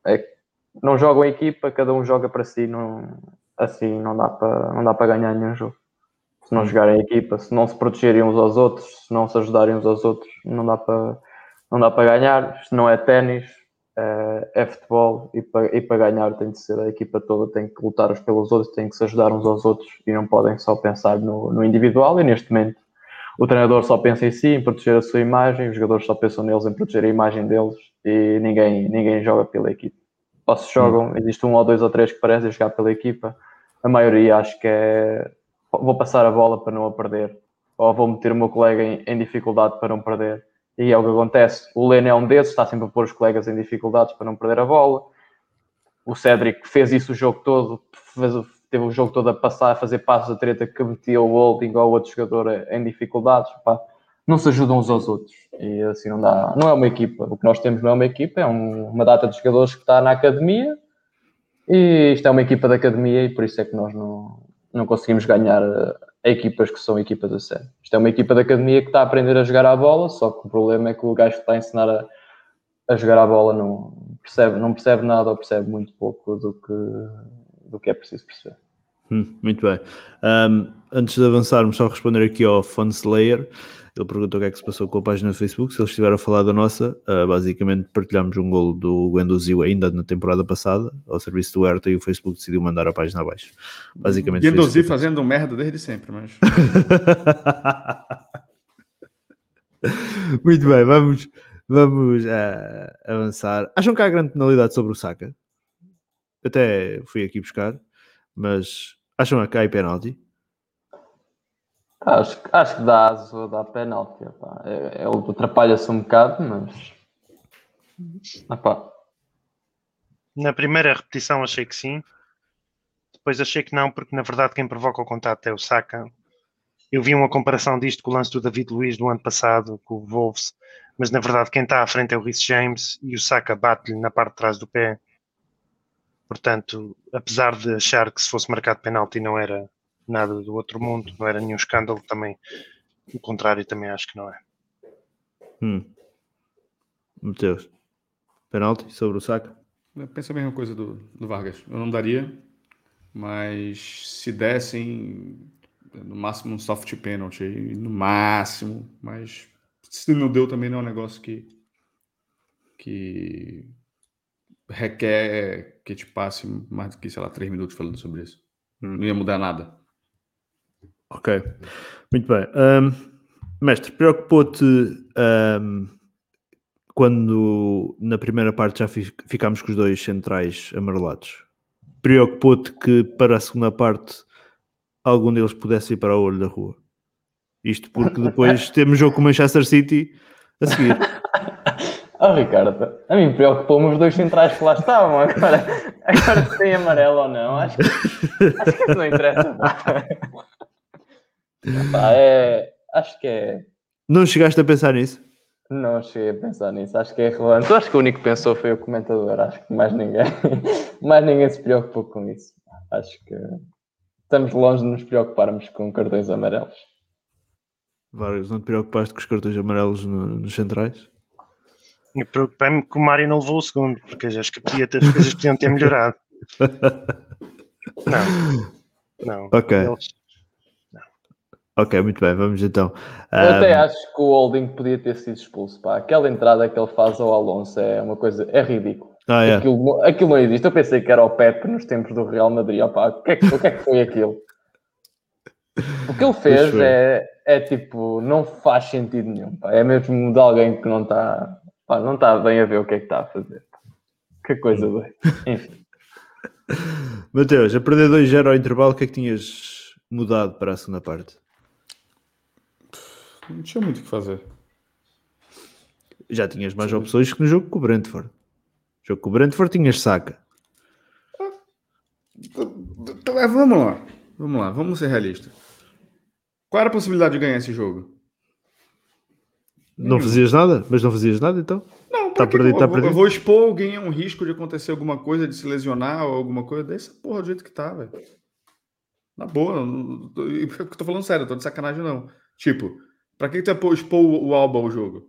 É não jogam equipa, cada um joga para si, não, assim não dá para não dá para ganhar nenhum jogo. Se não jogarem equipa, se não se protegerem uns aos outros, se não se ajudarem uns aos outros, não dá para não dá para ganhar. Isto não é ténis, é, é, futebol e para, e para ganhar tem de ser a equipa toda, tem que lutar uns pelos outros, tem que se ajudar uns aos outros e não podem só pensar no, no individual. E neste momento o treinador só pensa em si, em proteger a sua imagem, os jogadores só pensam neles em proteger a imagem deles e ninguém, ninguém joga pela equipa ou se jogam, existe um ou dois ou três que parecem jogar pela equipa, a maioria acho que é vou passar a bola para não a perder, ou vou meter o meu colega em, em dificuldade para não perder. E é o que acontece. O Leno é um desses, está sempre a pôr os colegas em dificuldades para não perder a bola. O Cédric fez isso o jogo todo, fez, teve o jogo todo a passar, a fazer passos a treta que metia o holding ou outro jogador em dificuldades. Pá não se ajudam uns aos outros. E assim não dá. Não é uma equipa. O que nós temos não é uma equipa, é um, uma data de jogadores que está na academia. E isto é uma equipa da academia e por isso é que nós não, não conseguimos ganhar a, a equipas que são equipas a sério. Isto é uma equipa da academia que está a aprender a jogar a bola, só que o problema é que o gajo que está a ensinar a, a jogar a bola não percebe, não percebe nada ou percebe muito pouco do que, do que é preciso perceber. Hum, muito bem. Um, antes de avançarmos, só responder aqui ao Slayer. Ele perguntou o que é que se passou com a página do Facebook. Se eles estiveram a falar da nossa, uh, basicamente partilhámos um gol do Guendouzi ainda na temporada passada, ao serviço do Herta, e o Facebook decidiu mandar a página abaixo. Basicamente. Guendouzi fazendo merda desde sempre, mas. Muito bem, vamos, vamos uh, avançar. Acham que há grande penalidade sobre o Saka? Até fui aqui buscar, mas acham que há penalti? Acho, acho que dá aso, dá penalti. É, ele atrapalha-se um bocado, mas. Epá. Na primeira repetição achei que sim. Depois achei que não, porque na verdade quem provoca o contato é o Saka. Eu vi uma comparação disto com o lance do David Luiz do ano passado, com o Wolves, mas na verdade quem está à frente é o Rhys James e o Saka bate-lhe na parte de trás do pé. Portanto, apesar de achar que se fosse marcado penalti não era, nada do outro mundo, não era nenhum escândalo também. O contrário também acho que não é. Hum. Mateus, penalti sobre o saco? Pensa a mesma coisa do, do Vargas. Eu não daria, mas se dessem, no máximo um soft penalty no máximo, mas se não deu também não é um negócio que, que requer que te passe mais do que, sei lá, três minutos falando sobre isso. Não ia mudar nada. Ok, muito bem. Um, mestre, preocupou-te um, quando na primeira parte já fi- ficámos com os dois centrais amarelados? Preocupou-te que para a segunda parte algum deles pudesse ir para o olho da rua? Isto porque depois temos jogo com o Manchester City a seguir. Oh, Ricardo, a mim preocupou-me os dois centrais que lá estavam. Agora, agora se tem amarelo ou não, acho que, acho que isso não interessa. É, acho que é. Não chegaste a pensar nisso? Não cheguei a pensar nisso, acho que é relevante. Eu acho que o único que pensou foi o comentador, acho que mais ninguém, mais ninguém se preocupou com isso. Acho que estamos longe de nos preocuparmos com cartões amarelos. Vargas, não te preocupaste com os cartões amarelos no- nos centrais? E preocupei-me que o Mário não levou o segundo, porque acho que podia ter, as coisas podiam ter melhorado. Não, não. Ok. Eles- Ok, muito bem, vamos então. Eu até Um, acho que o Holding podia ter sido expulso. Pá. Aquela entrada que ele faz ao Alonso é uma coisa, é ridículo. ah, é. Aquilo, aquilo não existe. Eu pensei que era o Pepe nos tempos do Real Madrid. Opá, o, que é que, o que é que foi aquilo? O que ele fez é, é tipo, não faz sentido nenhum. pá. É mesmo de alguém que não está não está bem a ver o que é que está a fazer. Que coisa doida. Enfim. Mateus, a perder 2-0 ao intervalo, o que é que tinhas mudado para a segunda parte? Não tinha muito o que fazer. Já tinhas mais opções que no jogo com o Brentford. No jogo com o Brentford tinhas saca. Então, é, Vamos lá. Vamos lá, vamos ser realistas. Qual era a possibilidade de ganhar esse jogo? Não fazias nada? Mas não fazias nada então? Não, Tá perdido, tá eu, vou- perdido. eu vou expor alguém a um risco de acontecer alguma coisa, de se lesionar ou alguma coisa. Deixa essa porra do jeito que tá, velho. Na boa, eu tô falando sério, eu tô de sacanagem não. Tipo, pra que tu vai expor o, o Alba ao jogo?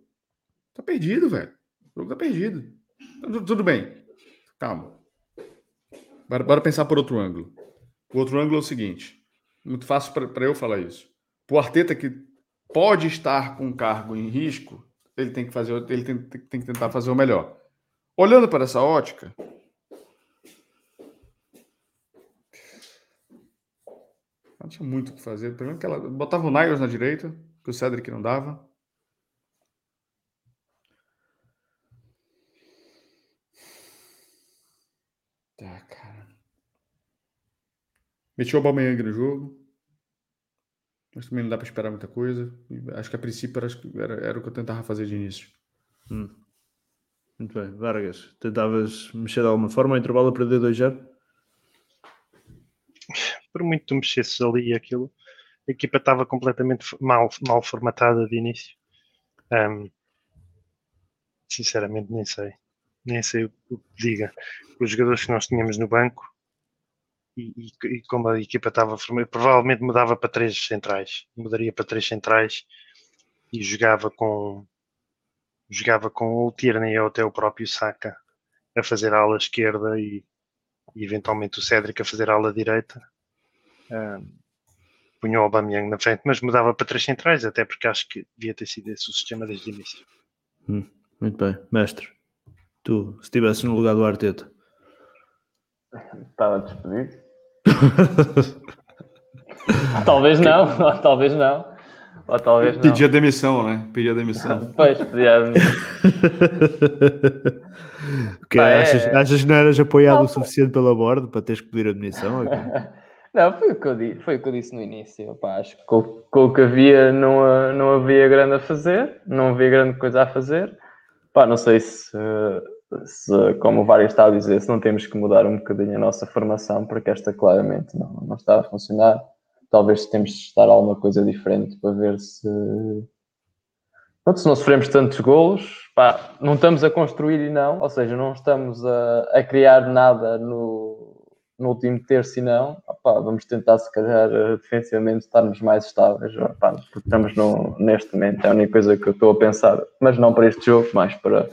Tá perdido, velho. O jogo tá perdido. Tudo, tudo bem. Calma. Bora, bora pensar por outro ângulo. O outro ângulo é o seguinte. Muito fácil para eu falar isso. O Arteta que pode estar com um cargo em risco, ele tem que fazer, ele tem, tem- que tentar fazer o melhor. Olhando para essa ótica, não tinha muito o que fazer. Primeiro que ela botava o Niles na direita, que o Cedric não dava. Tá, cara. Metia o Aubameyang no jogo. Mas também não dá para esperar muita coisa. Acho que a princípio era, era, era o que eu tentava fazer de início. Muito bem. Vargas, tentavas mexer de alguma forma intervalo a perder 2-0? Por muito que tu mexesses ali e aquilo, a equipa estava completamente mal, mal formatada de início. Ahm, sinceramente, nem sei. Nem sei o que diga. Os jogadores que nós tínhamos no banco e, e- e como a equipa estava formada, provavelmente mudava para três centrais. Mudaria para três centrais e jogava com jogava com o Tierney ou até o próprio Saka a fazer a ala esquerda e, e eventualmente o Cédric a fazer a ala direita. Ahm, punha o Aubameyang na frente, mas mudava para três centrais, até porque acho que devia ter sido esse o sistema desde o início. Muito bem. Mestre, tu, se estivesses no lugar do Arteta. Estava despedido. Talvez não, ou talvez não. Ou talvez não. Pedia demissão, né? Pedia demissão. Pois, podia. Que Pá, é- achas, achas que não eras apoiado Não, o suficiente pela borda para teres que pedir admissão? Ok. Não, foi o que eu disse, foi o que eu disse no início. Pá, acho que com, com o que havia não, não havia grande a fazer, não havia grande coisa a fazer. Pá, não sei se, se, como o Vário está a dizer, se não temos que mudar um bocadinho a nossa formação, porque esta claramente não, não está a funcionar. Talvez temos de testar alguma coisa diferente para ver se. Pronto, se não sofremos tantos golos, pá, não estamos a construir e não, ou seja, não estamos a, a criar nada no, no último terço e não, vamos tentar se calhar eh, defensivamente estarmos mais estáveis, porque estamos no, neste momento, é a única coisa que eu estou a pensar, mas não para este jogo, mais para,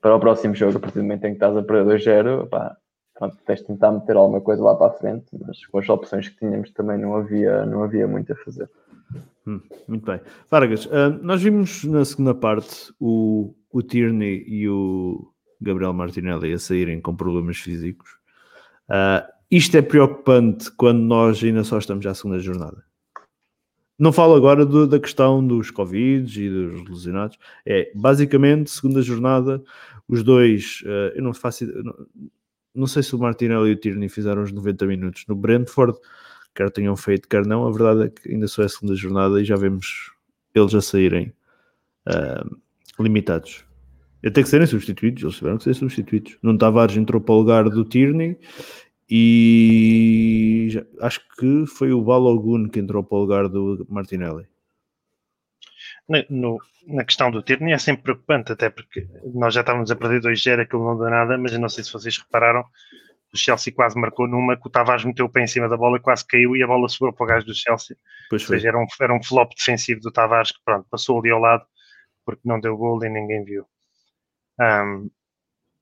para o próximo jogo, a partir do momento em que estás a perder 2-0, opá, pronto, tens de tentar meter alguma coisa lá para a frente, mas com as opções que tínhamos também não havia, não havia muito a fazer. Hum, muito bem. Vargas, ah, nós vimos na segunda parte o, o Tierney e o Gabriel Martinelli a saírem com problemas físicos. Ah, isto é preocupante quando nós ainda só estamos à segunda jornada. Não falo agora do, da questão dos Covid e dos lesionados. É basicamente, segunda jornada, os dois. Uh, eu não faço. Não, não, sei se o Martinelli e o Tierney fizeram os 90 minutos no Brentford, quer tenham feito, quer não. A verdade é que ainda só é segunda jornada e já vemos eles a saírem uh, limitados. Até que serem substituídos, eles tiveram que ser substituídos. Não Tavares entrou para o lugar do Tierney e já, acho que foi o Balogun que entrou para o lugar do Martinelli. No, no, na questão do Tierney é sempre preocupante, até porque nós já estávamos a perder 2-0, aquilo não deu nada, mas eu não sei se vocês repararam, o Chelsea quase marcou numa que o Tavares meteu o pé em cima da bola, quase caiu e a bola sobrou para o gajo do Chelsea. Pois Ou seja, era um, era um flop defensivo do Tavares que pronto, passou ali ao lado porque não deu gol e ninguém viu. Um,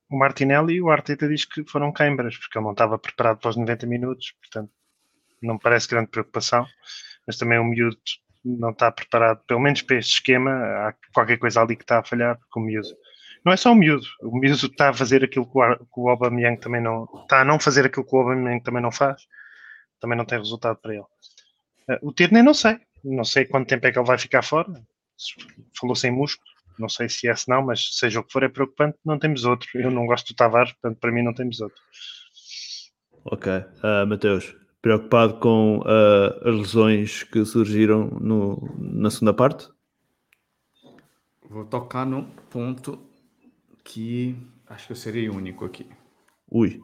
o Martinelli e o Arteta diz que foram queimbras, porque ele não estava preparado para os 90 minutos, portanto não parece grande preocupação, mas também o miúdo não está preparado, pelo menos para este esquema, há qualquer coisa ali que está a falhar, porque o miúdo não é só o miúdo, o miúdo está a fazer aquilo que o, que Aubameyang também não, está a não fazer aquilo que o Aubameyang também não faz, também não tem resultado para ele. Uh, o Tierney não sei, não sei quanto tempo é que ele vai ficar fora, falou sem músculo, não sei se é se não, mas seja o que for, é preocupante. Não temos outro. Eu não gosto do Tavares, portanto, para mim, não temos outro. Ok. Uh, Mateus, preocupado com uh, as lesões que surgiram no, na segunda parte? Vou tocar num ponto que acho que eu serei único aqui. Ui.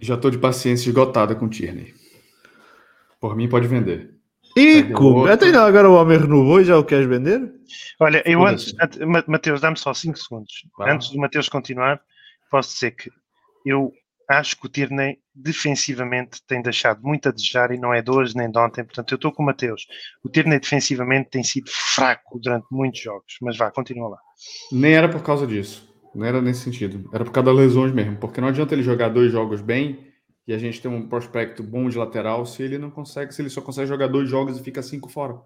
Já estou de paciência esgotada com o Tierney. Por mim, pode vender. E como? Até agora o homem renovou e já o queres vender? Olha, eu antes, Mateus, dá-me só 5 segundos. Antes do Mateus continuar, posso dizer que eu acho que o Tierney defensivamente tem deixado muito a desejar e não é de hoje nem de ontem. Portanto, eu estou com o Mateus. O Tierney defensivamente tem sido fraco durante muitos jogos, mas vá, continua lá. Nem era por causa disso. Não era nesse sentido. Era por causa das lesões mesmo. Porque não adianta ele jogar dois jogos bem e a gente tem um prospecto bom de lateral se ele não consegue, se ele só consegue jogar dois jogos e fica cinco fora.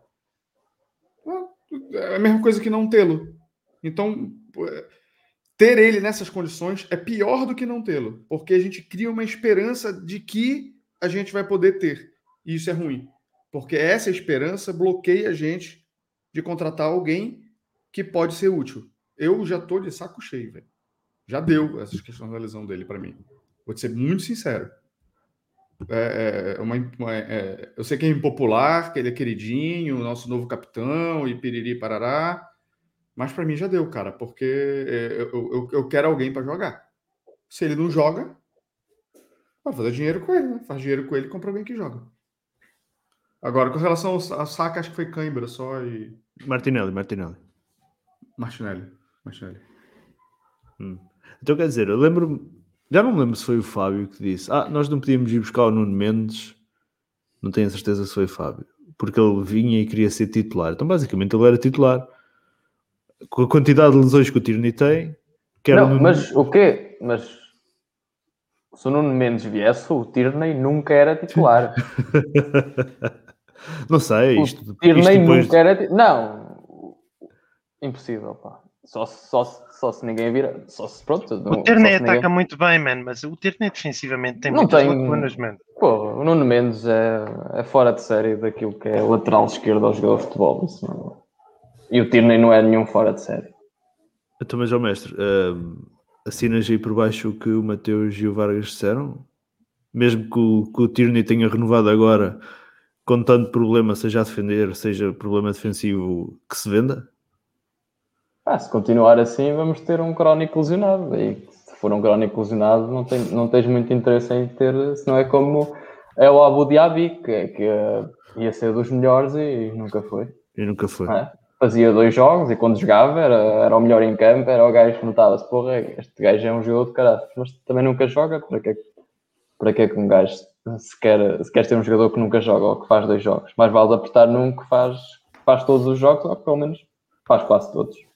É a mesma coisa que não tê-lo. Então, ter ele nessas condições é pior do que não tê-lo, porque a gente cria uma esperança de que a gente vai poder ter. E isso é ruim, porque essa esperança bloqueia a gente de contratar alguém que pode ser útil. Eu já tô de saco cheio, velho. Já deu essas questões da lesão dele para mim. Vou ser muito sincero. É, é, uma, uma é, eu sei que é impopular, que ele é queridinho, nosso novo capitão e piriri parará, mas para mim já deu, cara, porque é, eu, eu, eu quero alguém para jogar. Se ele não joga, vai fazer dinheiro com ele, né? faz dinheiro com ele e compra alguém que joga. Agora, com relação ao saca, acho que foi Cãibra só e. Martinelli, Martinelli. Martinelli, Martinelli. Hum. Então quer dizer, eu lembro já não me lembro se foi o Fábio que disse: Ah, nós não podíamos ir buscar o Nuno Mendes. Não tenho a certeza se foi o Fábio, porque ele vinha e queria ser titular. Então, basicamente, ele era titular. Com a quantidade de lesões que o Tierney tem, não, Nuno... mas o quê? Mas se o Nuno Mendes viesse, o Tierney nunca era titular. não sei. Isto, o Tierney isto depois... nunca era. Não, impossível, pá. Só, só, só se ninguém vira. Só se pronto. O Tierney ataca ninguém... muito bem, man, mas o Tierney defensivamente tem não muitas tem... lacunas, man. Pô, o Nuno Mendes é, é fora de série daquilo que é lateral esquerdo ao jogador de futebol. Não... E o Tierney não é nenhum fora de série. Então, mas, ó mestre, uh, assinas aí por baixo o que o Mateus e o Vargas disseram? Mesmo que o, que o Tierney tenha renovado agora, com tanto problema, seja a defender, seja problema defensivo, que se venda? Ah, se continuar assim, vamos ter um crónico lesionado. E se for um crónico lesionado, não, tem, não tens muito interesse em ter, se não é como é o Abu Dhabi, que, que ia ser dos melhores e nunca foi. E nunca foi. É? Fazia dois jogos e quando jogava era, era o melhor em campo, era o gajo que notava-se, porra, este gajo é um jogador de caralho, mas também nunca joga, para que, para que é que um gajo se quer, se quer ter um jogador que nunca joga ou que faz dois jogos? Mais vale apertar num que faz, que faz todos os jogos ou que pelo menos faz quase todos.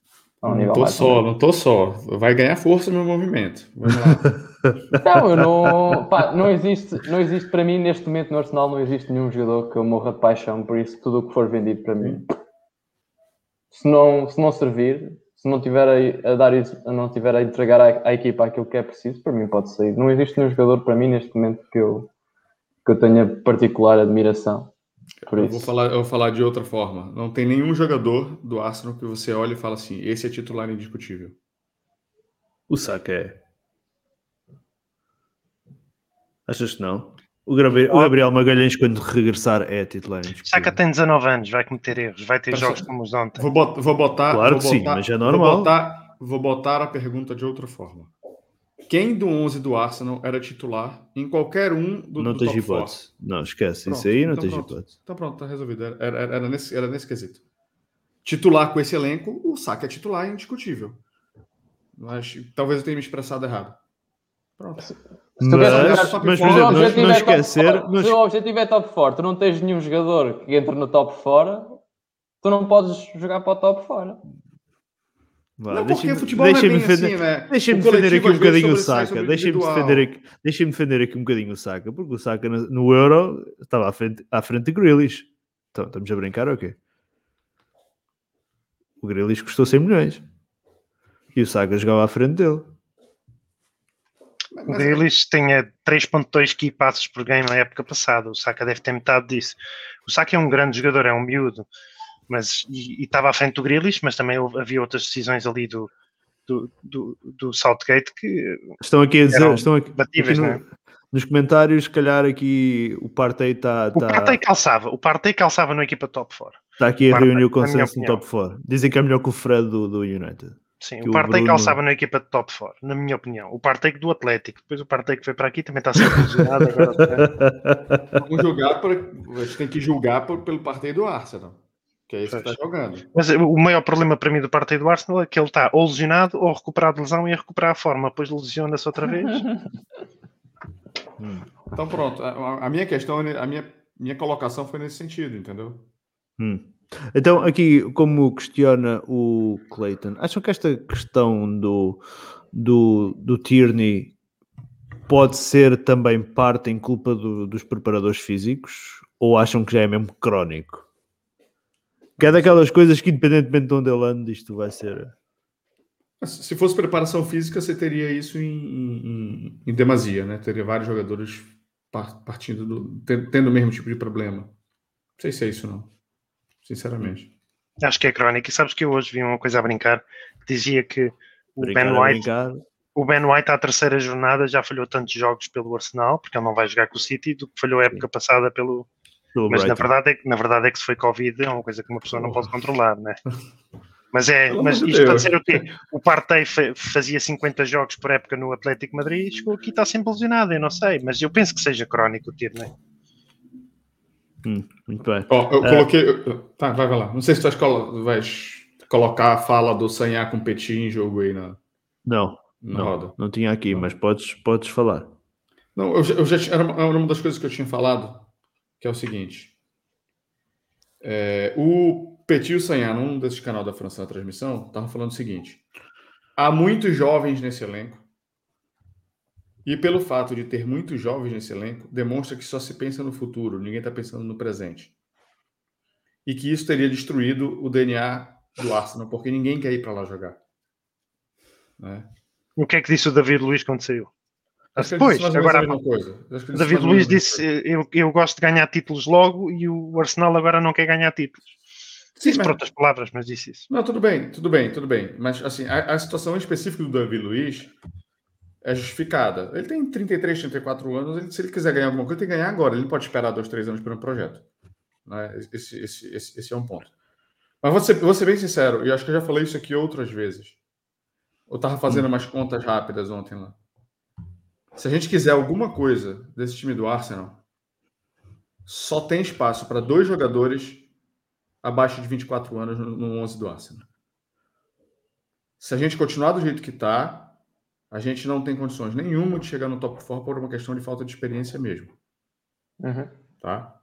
Não tô só, não tô só. Vai ganhar força no meu movimento. não, eu não. Pá, não existe, não existe para mim, neste momento no Arsenal, não existe nenhum jogador que eu morra de paixão, por isso tudo o que for vendido para mim. Se não, se não servir, se não tiver a, dar a não tiver a entregar à, à, equipa aquilo que é preciso, para mim pode sair. Não existe nenhum jogador para mim neste momento que eu, que eu tenha particular admiração. Eu, vou falar, eu vou falar de outra forma. Não tem nenhum jogador do Arsenal que você olha e fala assim: esse é titular indiscutível. O Saka é. Achas que não? O Gabriel, o Gabriel Magalhães, quando regressar, é titular. Saka tem 19 anos, vai cometer erros, vai ter jogos como os de ontem. Vou botar, vou botar claro vou que botar, sim, mas é normal. Vou botar, vou botar a pergunta de outra forma. Quem do 11 do Arsenal era titular em qualquer um do Não do top hipótese. Não, esquece. Pronto, Isso aí não então tens pronto. hipótese. Então pronto, tá resolvido. Era, era, era nesse, era nesse quesito. Titular com esse elenco, o Saka é titular indiscutível. Mas talvez eu tenha me expressado errado. Pronto. Se tu Mas, por exemplo, não, não é top esquecer. não Se o objetivo é top 4, tu não tens nenhum jogador que entre no top fora, tu não podes jogar para o top fora. Vá, não, porque deixa-me- futebol não é deixa-me bem defender- assim, né? Deixem-me O defender aqui um bocadinho o Saka. individual. defender, aqui, deixem defender aqui um bocadinho o Saka, porque o Saka no, no Euro estava à frente, à frente de Grealish. Então, estamos a brincar ou quê? O Grealish custou 100 milhões. E o Saka jogava à frente dele. O Grealish tinha 3.2 key passos por game na época passada. O Saka deve ter metade disso. O Saka é um grande jogador, é um miúdo. Mas, e estava à frente do Grealish, mas também houve- havia outras decisões ali do, do, do, do Southgate que Estão aqui a dizer, estão aqui, batíveis, aqui no- é? nos comentários, se calhar aqui o Partey está o tá, Partey calçava. O Partey calçava na equipa top 4. tá aqui a Partey, reunir o consenso no top 4. Dizem que é melhor que o Fred do, do United. Sim, Que o Partey Bruno- calçava na equipa de top 4, na minha opinião. O Partey do Atlético. Depois o Partey que foi para aqui também está sempre lesionado. Agora, Vamos julgar por, a gente tem que julgar por- pelo partido do Arsenal. Que é isso que está jogando. Mas o maior problema para mim do Partey do Arsenal é que ele está ou lesionado ou recuperado de lesão e a recuperar a forma. Depois lesiona-se outra vez. Então pronto, a, a minha questão, a minha, minha colocação foi nesse sentido, entendeu? Hum. Então, aqui, como questiona o Clayton, acham que esta questão do, do, do Tierney pode ser também parte em culpa do- dos preparadores físicos? Ou acham que já é mesmo crónico? Que é daquelas coisas que, independentemente de onde ele anda, isto vai ser. Se fosse preparação física, você teria isso em, em, em demasia, né? Teria vários jogadores par- partindo do, ten- tendo o mesmo tipo de problema. Não sei se é isso, não. Sinceramente. Acho que é crónico. E sabes que eu hoje vi uma coisa a brincar que dizia que o brincar Ben a White, brincar. o Ben White à terceira jornada já falhou tantos jogos pelo Arsenal, porque ele não vai jogar com o City, do que falhou a época passada pelo. Mas na verdade, é que, na verdade é que se foi Covid, é uma coisa que uma pessoa não pode controlar, né? Mas é, mas isto Deus. dizer o quê? O Partey fa- fazia 50 jogos por época no Atlético de Madrid e chegou aqui e está sempre lesionado, eu não sei, mas eu penso que seja crónico o tiro, né? Hum, muito bem. Ó, eu É. coloquei. eu- Tá, vai, vai lá. Não sei se tu vais, colo- vais colocar a fala do Sanhar com Petit em jogo aí na, Não, na não, roda. não tinha aqui, mas podes, podes falar. Não, eu já, eu já tinha- era, uma, era uma das coisas que eu tinha falado, que é o seguinte. É, o Petit o Sanhar, num desses canal da França na transmissão, estavam falando o seguinte: há muitos jovens nesse elenco, e pelo fato de ter muitos jovens nesse elenco, demonstra que só se pensa no futuro, ninguém está pensando no presente. E que isso teria destruído o DNA do Arsenal, porque ninguém quer ir para lá jogar. Né? O que é que disse o David Luiz quando saiu? Acho menos agora David Luiz disse: eu, eu gosto de ganhar títulos logo e o Arsenal agora não quer ganhar títulos. Sim, Disse mas- por outras palavras, mas disse isso. Não, tudo bem, tudo bem, tudo bem. Mas, assim, a, a situação específica do Davi Luiz é justificada. Ele tem 33, 34 anos. Ele, se ele quiser ganhar alguma coisa, tem que ganhar agora. Ele não pode esperar dois, três anos por um projeto. Né? Esse, esse, esse, esse é um ponto. Mas vou ser, vou ser bem sincero, e acho que eu já falei isso aqui outras vezes. Eu estava fazendo umas contas rápidas ontem lá. Se a gente quiser alguma coisa desse time do Arsenal, só tem espaço para dois jogadores abaixo de 24 anos no, no 11 do Arsenal. Se a gente continuar do jeito que está, a gente não tem condições nenhuma de chegar no top 4 por uma questão de falta de experiência mesmo, Uhum. tá?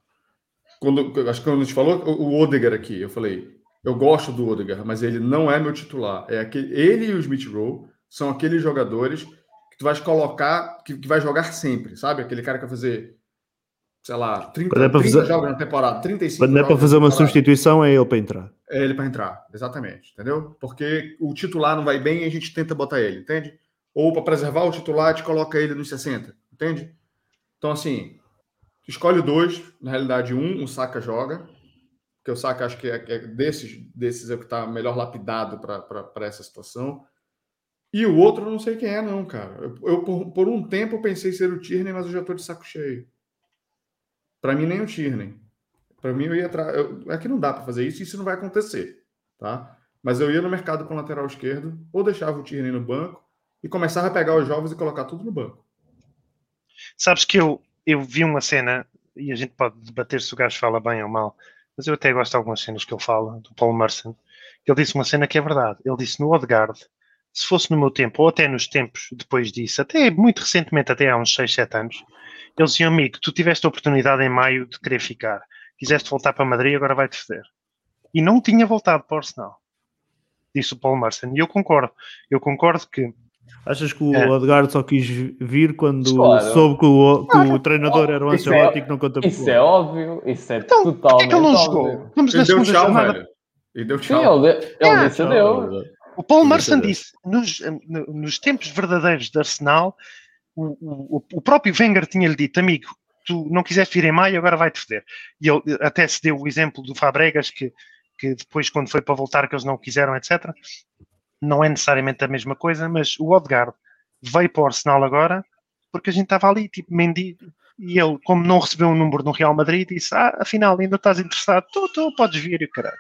Quando, acho que quando a gente falou o o Odegaard aqui, eu falei, eu gosto do Odegaard, mas ele não é meu titular. É aquele, ele e o Smith Rowe são aqueles jogadores tu vais colocar, que, que vai jogar sempre, sabe? Aquele cara que vai fazer sei lá, 30, Quando é para 30 fazer- jogos na temporada, 35 Quando não é para fazer uma substituição, é ele para entrar. É ele para entrar, exatamente, entendeu? Porque o titular não vai bem e a gente tenta botar ele, entende? Ou para preservar o titular, a gente coloca ele nos 60, entende? Então, assim, escolhe dois, na realidade, um, o Saka joga, que o Saka acho que é, é desses, desses é o que está melhor lapidado para essa situação. E o outro eu não sei quem é, não, cara. Eu, eu, por, por um tempo pensei ser o Tierney, mas eu já estou de saco cheio. Para mim, nem o Tierney. Para mim, eu ia atrás. É que não dá para fazer isso, isso não vai acontecer, tá? Mas eu ia no mercado com lateral esquerdo, ou deixava o Tierney no banco e começava a pegar os jovens e colocar tudo no banco. Sabes que eu, eu vi uma cena, e a gente pode debater se o gajo fala bem ou mal, mas eu até gosto de algumas cenas que ele fala, do Paul Merson. Ele disse uma cena que é verdade. Ele disse no Odegaard, se fosse no meu tempo, ou até nos tempos depois disso, até muito recentemente, até há uns 6, 7 anos, eles diziam, amigo, tu tiveste a oportunidade em maio de querer ficar. Quiseste voltar para Madrid, agora vai-te foder. E não tinha voltado para o Arsenal. Disse o Paul Merson. E eu concordo. Eu concordo que Achas que o É. Odegaard só quis vir quando Claro. soube que o, que o treinador era o Isso Ancelotti é- e que não conta Isso é óbvio, isso é Então, por totalmente que é que ele não óbvio. jogou? Vamos na Ele deu segunda tchau, jornada. velho. Ele deu Sim, tchau. ele, ele Ah, disse adeus. O Paul Merson disse, nos, no- nos tempos verdadeiros de Arsenal, o, o- o próprio Wenger tinha-lhe dito, amigo, tu não quiseste vir em maio, agora vai-te foder. E ele até se deu o exemplo do Fabregas, que, que depois, quando foi para voltar, que eles não quiseram, etc. Não é necessariamente a mesma coisa, mas o Odegaard veio para o Arsenal agora, porque a gente estava ali, tipo, Mendy, e ele, como não recebeu um número no Real Madrid, disse, ah, afinal, ainda estás interessado? Tu, tu podes vir, e o caralho.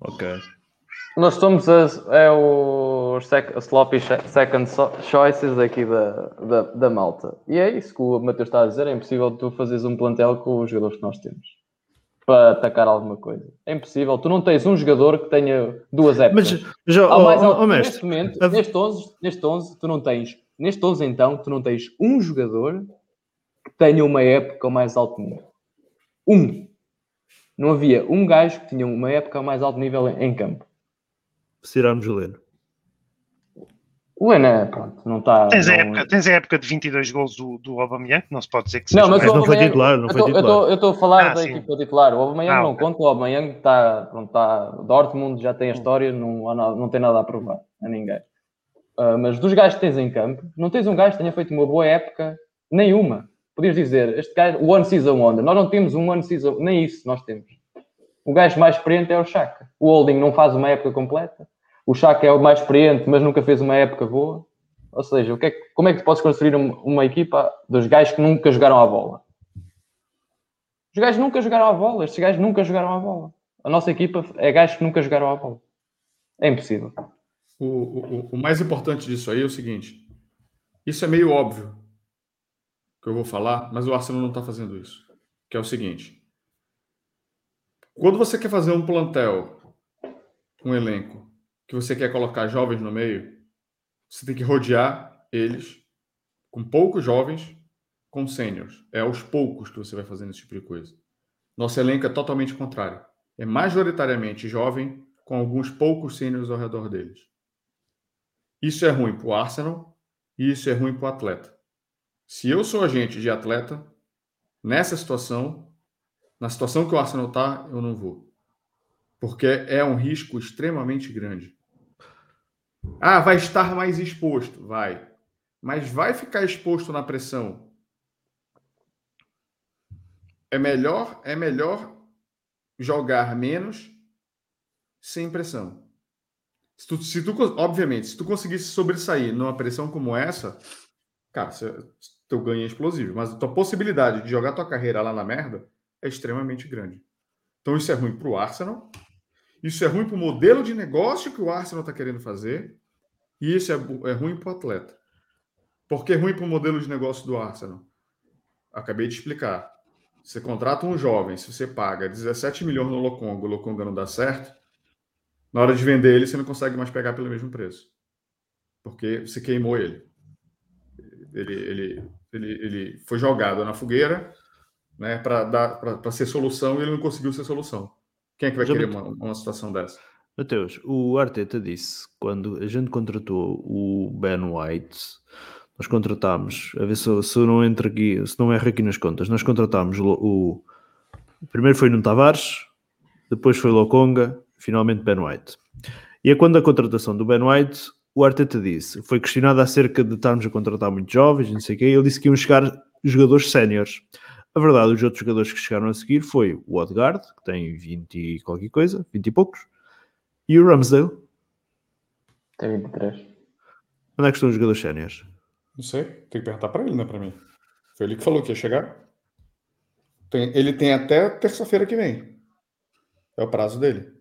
Ok. Nós somos as, é o sec, sloppy second choices aqui da, da, da malta. E é isso que o Matheus está a dizer. É impossível tu fazeres um plantel com os jogadores que nós temos para atacar alguma coisa. É impossível. Tu não tens um jogador que tenha duas épocas. Mas, já, oh, mais oh, oh, neste mestre, momento, a- neste 11, neste 11, tu não tens. Neste 11, então, tu não tens um jogador que tenha uma época ao mais alto nível. Um. Não havia um gajo que tinha uma época ao mais alto nível em, em campo. Se tirarmos o Leno. O Ené, pronto, não está. Tens, a não- época, tens a época de 22 gols do, do Aubameyang, que não se pode dizer que seja Não, mas, Mas não foi titular, não eu foi tô- eu titular. tô- Eu estou a falar Ah, da sim. equipa titular. O Aubameyang Ah, não ok. conta. O Aubameyang está. Pronto, está. Dortmund já tem a história, não, não tem nada a provar a ninguém. Ah, mas dos gajos que tens em campo, não tens um gajo que tenha feito uma boa época, nenhuma. Podias dizer, este gajo, o One Season Wonder. Nós não temos um One Season, nem isso nós temos. O gajo mais experiente é o Chaka. O Holding não faz uma época completa. O Chaka é o mais experiente, mas nunca fez uma época boa. Ou seja, que é como é que tu podes construir um- uma equipa dos gajos que nunca jogaram à bola? Os gajos nunca jogaram à bola. Estes gajos nunca jogaram à bola. A nossa equipa é gajos que nunca jogaram à bola. É impossível. O, o, o mais importante disso aí é o seguinte: isso é meio óbvio que eu vou falar, mas o Arsenal não está fazendo isso. Que é o seguinte: quando você quer fazer um plantel, um elenco, que você quer colocar jovens no meio, você tem que rodear eles com poucos jovens, com sêniores. É aos poucos que você vai fazendo esse tipo de coisa. Nosso elenco é totalmente contrário. É majoritariamente jovem, com alguns poucos sêniores ao redor deles. Isso é ruim para o Arsenal e isso é ruim para o atleta. Se eu sou agente de atleta, nessa situação, na situação que o Arsenal está, eu não vou. Porque é um risco extremamente grande. Ah, vai estar mais exposto? Vai. Mas vai ficar exposto na pressão. É melhor, é melhor jogar menos sem pressão. Se tu, se tu, obviamente, se tu conseguisse sobressair numa pressão como essa, cara, teu ganho é explosivo. Mas a tua possibilidade de jogar tua carreira lá na merda é extremamente grande. Então isso é ruim para o Arsenal, isso é ruim para o modelo de negócio que o Arsenal está querendo fazer, e isso é, é ruim para o atleta. Por que é ruim para o modelo de negócio do Arsenal? Acabei de explicar. Você contrata um jovem, se você paga 17 milhões no Lokonga, o Lokonga não dá certo, na hora de vender ele, você não consegue mais pegar pelo mesmo preço. Porque você queimou ele. Ele, ele, ele, ele foi jogado na fogueira né, para ser solução e ele não conseguiu ser solução. Quem é que vai Já querer uma, uma situação dessa? Mateus, o Arteta disse quando a gente contratou o Ben White, nós contratámos, a ver se, se não entra aqui, se não erra aqui nas contas, nós contratámos o, o primeiro foi no Tavares, depois foi Lokonga, finalmente Ben White. E é quando a contratação do Ben White, o Arteta disse, foi questionado acerca de estarmos a contratar muitos jovens, não sei o quê, ele disse que iam chegar jogadores séniores. A verdade, os outros jogadores que chegaram a seguir foi o Odegaard, que tem 20 e qualquer coisa, 20 e poucos, e o Ramsdale. Tem 23. Onde é que estão os jogadores séniores? Não sei, tem que perguntar para ele, não é para mim. Foi ele que falou que ia chegar. Tem, ele tem até terça-feira que vem. É o prazo dele.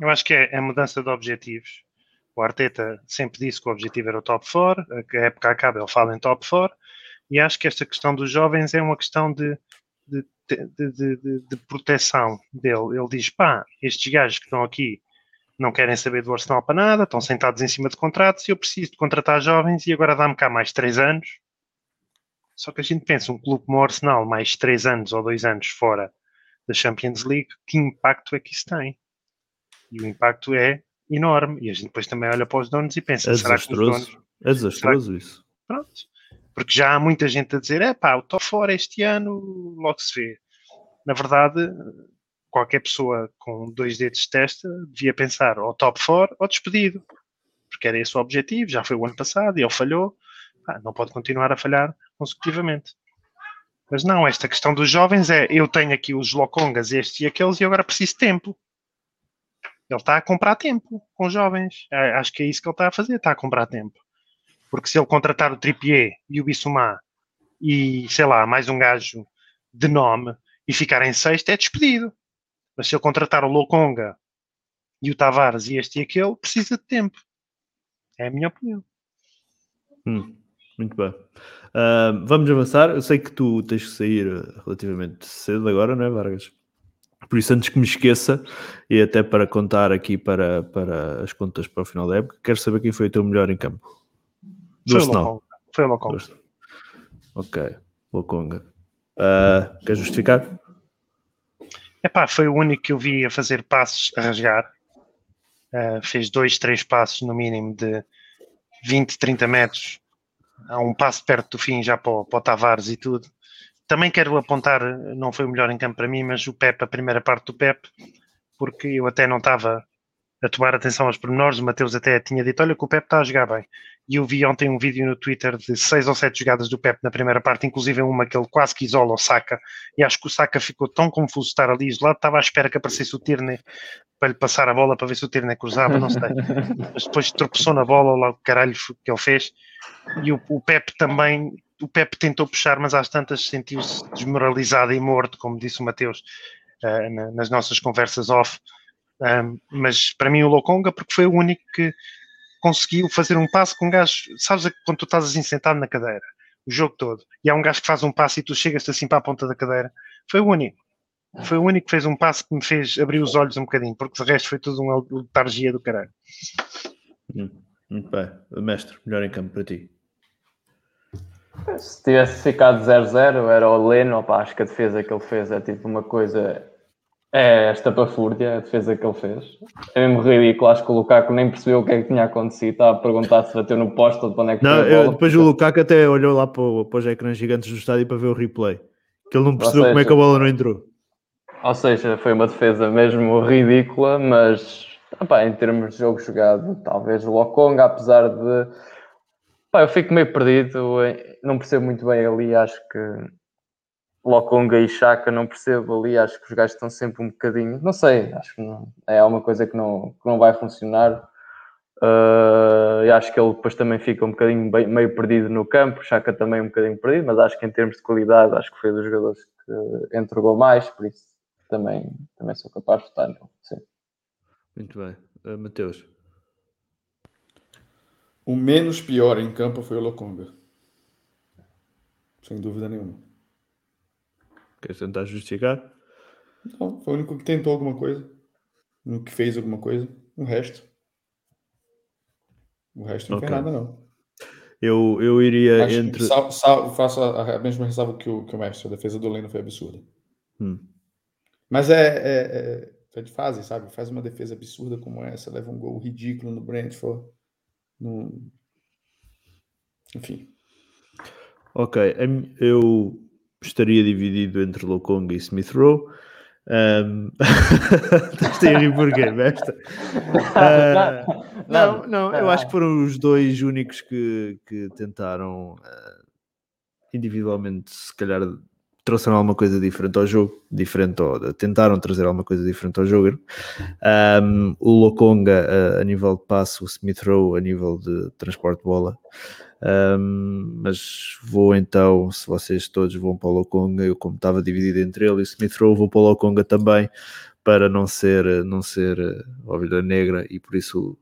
Eu acho que é a mudança de objetivos. O Arteta sempre disse que o objetivo era o top 4, a época acaba, ele fala em top 4, e acho que esta questão dos jovens é uma questão de, de, de, de, proteção dele. Ele diz: pá, estes gajos que estão aqui não querem saber do Arsenal para nada, estão sentados em cima de contratos e eu preciso de contratar jovens e agora dá-me cá mais três anos. Só que a gente pensa, um clube como o Arsenal, mais três anos ou dois anos fora da Champions League, que impacto é que isso tem? E o impacto é enorme. E a gente depois também olha para os donos e pensa, É será que os desastroso. donos... É desastroso isso. Pronto. Porque já há muita gente a dizer, é pá, estou fora este ano, logo se vê. Na verdade, qualquer pessoa com dois dedos de testa devia pensar ou top 4 ou despedido. Porque era esse o objetivo, já foi o ano passado e ele falhou. Não pode continuar a falhar consecutivamente. Mas não, esta questão dos jovens é eu tenho aqui os locongas, estes e aqueles, e agora preciso de tempo. Ele está a comprar tempo com jovens. É, Acho que é isso que ele está a fazer, está a comprar tempo. Porque se ele contratar o Trippier e o Bissouma e, sei lá, mais um gajo de nome e ficar em sexto, é despedido. Mas se ele contratar o Lokonga e o Tavares e este e aquele, precisa de tempo. É a minha opinião. Hum, muito bem. Ah, vamos avançar. Eu sei que tu tens que sair eh, relativamente cedo agora, não é, Vargas? Por isso, antes que me esqueça, e até para contar aqui para, para as contas para o final da época, quero saber quem foi o teu melhor em campo. Do Foi. Lokonga. Foi o Lokonga. Ok, Lokonga. Uh, quer justificar? Epá, foi o único que eu vi a fazer passos a rasgar. Uh, fez dois, três passos no mínimo de 20, 30 metros. Há um passo perto do fim já para o, para o Tavares e tudo. Também quero apontar, não foi o melhor em campo para mim, mas o Pep, a primeira parte do Pep, porque eu até não estava a tomar atenção aos pormenores. O Mateus até tinha dito: Olha, que o Pep está a jogar bem. E eu vi ontem um vídeo no Twitter de seis ou sete jogadas do Pep na primeira parte, inclusive uma que ele quase que isola o Saka. E acho que o Saka ficou tão confuso de estar ali isolado, estava à espera que aparecesse o Tierney para lhe passar a bola para ver se o Tierney cruzava, não sei. Mas depois tropeçou na bola, lá o caralho que ele fez. E o, o Pep também, o Pep tentou puxar, mas às tantas sentiu-se desmoralizado e morto, como disse o Mateus uh, na, nas nossas conversas off. Um, mas para mim o Lokonga, porque foi o único que conseguiu fazer um passo com um gajo, sabes quando tu estás assim sentado na cadeira, o jogo todo, e há um gajo que faz um passo e tu chegas assim para a ponta da cadeira, foi o único. Foi o único que fez um passo que me fez abrir os olhos um bocadinho, porque o resto foi tudo uma letargia do caralho. Hum, muito bem. Mestre, melhor em campo para ti. Se tivesse ficado 0-0, era o Leno. Opa, acho que a defesa que ele fez é tipo uma coisa. É esta pafúrdia, a defesa que ele fez. É mesmo ridículo. Acho que o Lukaku nem percebeu o que é que tinha acontecido. Estava a perguntar se bateu no poste ou de onde é que Não, eu- depois o Lukaku até olhou lá para, o- para os ecrãs gigantes do estádio para ver o replay. Que ele não percebeu como é seja- que a bola não entrou. Ou seja, foi uma defesa mesmo ridícula, mas opá, em termos de jogo jogado, talvez o Lokonga, apesar de. Eu fico meio perdido, não percebo muito bem ali, acho que Lokonga e Chaka não percebo ali, acho que os gajos estão sempre um bocadinho, não sei, acho que não, é uma coisa que não, que não vai funcionar. Uh, e acho que ele depois também fica um bocadinho bem- meio perdido no campo, Chaka também um bocadinho perdido, mas acho que em termos de qualidade, acho que foi dos jogadores que entregou mais, por isso também, também sou capaz de votar nele. Sim. Muito bem. Uh, Mateus. O menos pior em campo foi o Lokonga. Sem dúvida nenhuma. Queres tentar justificar? Não, foi o único que tentou alguma coisa. O único que fez alguma coisa. O resto. O resto não Ok. fez nada, não. Eu, eu iria Acho entre. sal- sal- faço a, a mesma ressalva que o, que o mestre. A defesa do Leno foi absurda. Hum. Mas é, é, é, é de fase, sabe? Faz uma defesa absurda como essa, leva um gol ridículo no Brentford. Não, Enfim. Ok, eu estaria dividido entre Lokong e Smith Rowe. Um... Estás a rir porquê, Besta? Uh... Não, não, eu acho que foram os dois únicos que, que tentaram uh, individualmente, se calhar, trouxeram alguma coisa diferente ao jogo, diferente ou tentaram trazer alguma coisa diferente ao jogo. Um, o Lokonga uh, a nível de passo, o Smith Rowe a nível de transporte de bola. Um, mas vou então, se vocês todos vão para o Lokonga, eu como estava dividido entre ele e Smith Rowe, vou para o Lokonga também, para não ser, não ser uh, ovelha negra e por isso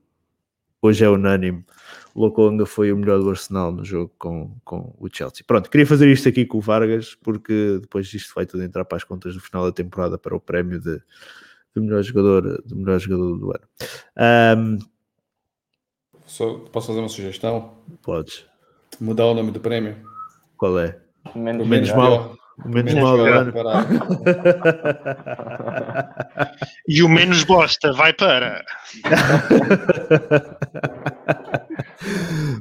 hoje é unânime. O Lokonga foi o melhor do Arsenal no jogo com, com o Chelsea. Pronto, queria fazer isto aqui com o Vargas, porque depois disto vai tudo entrar para as contas do final da temporada para o prémio de, de melhor jogador, de melhor jogador do ano. Um, Só, posso fazer uma sugestão? Podes. Mudar o nome do prémio? Qual é? Menos, o menos mal. O menos, menos mal do ano. e o menos bosta vai para.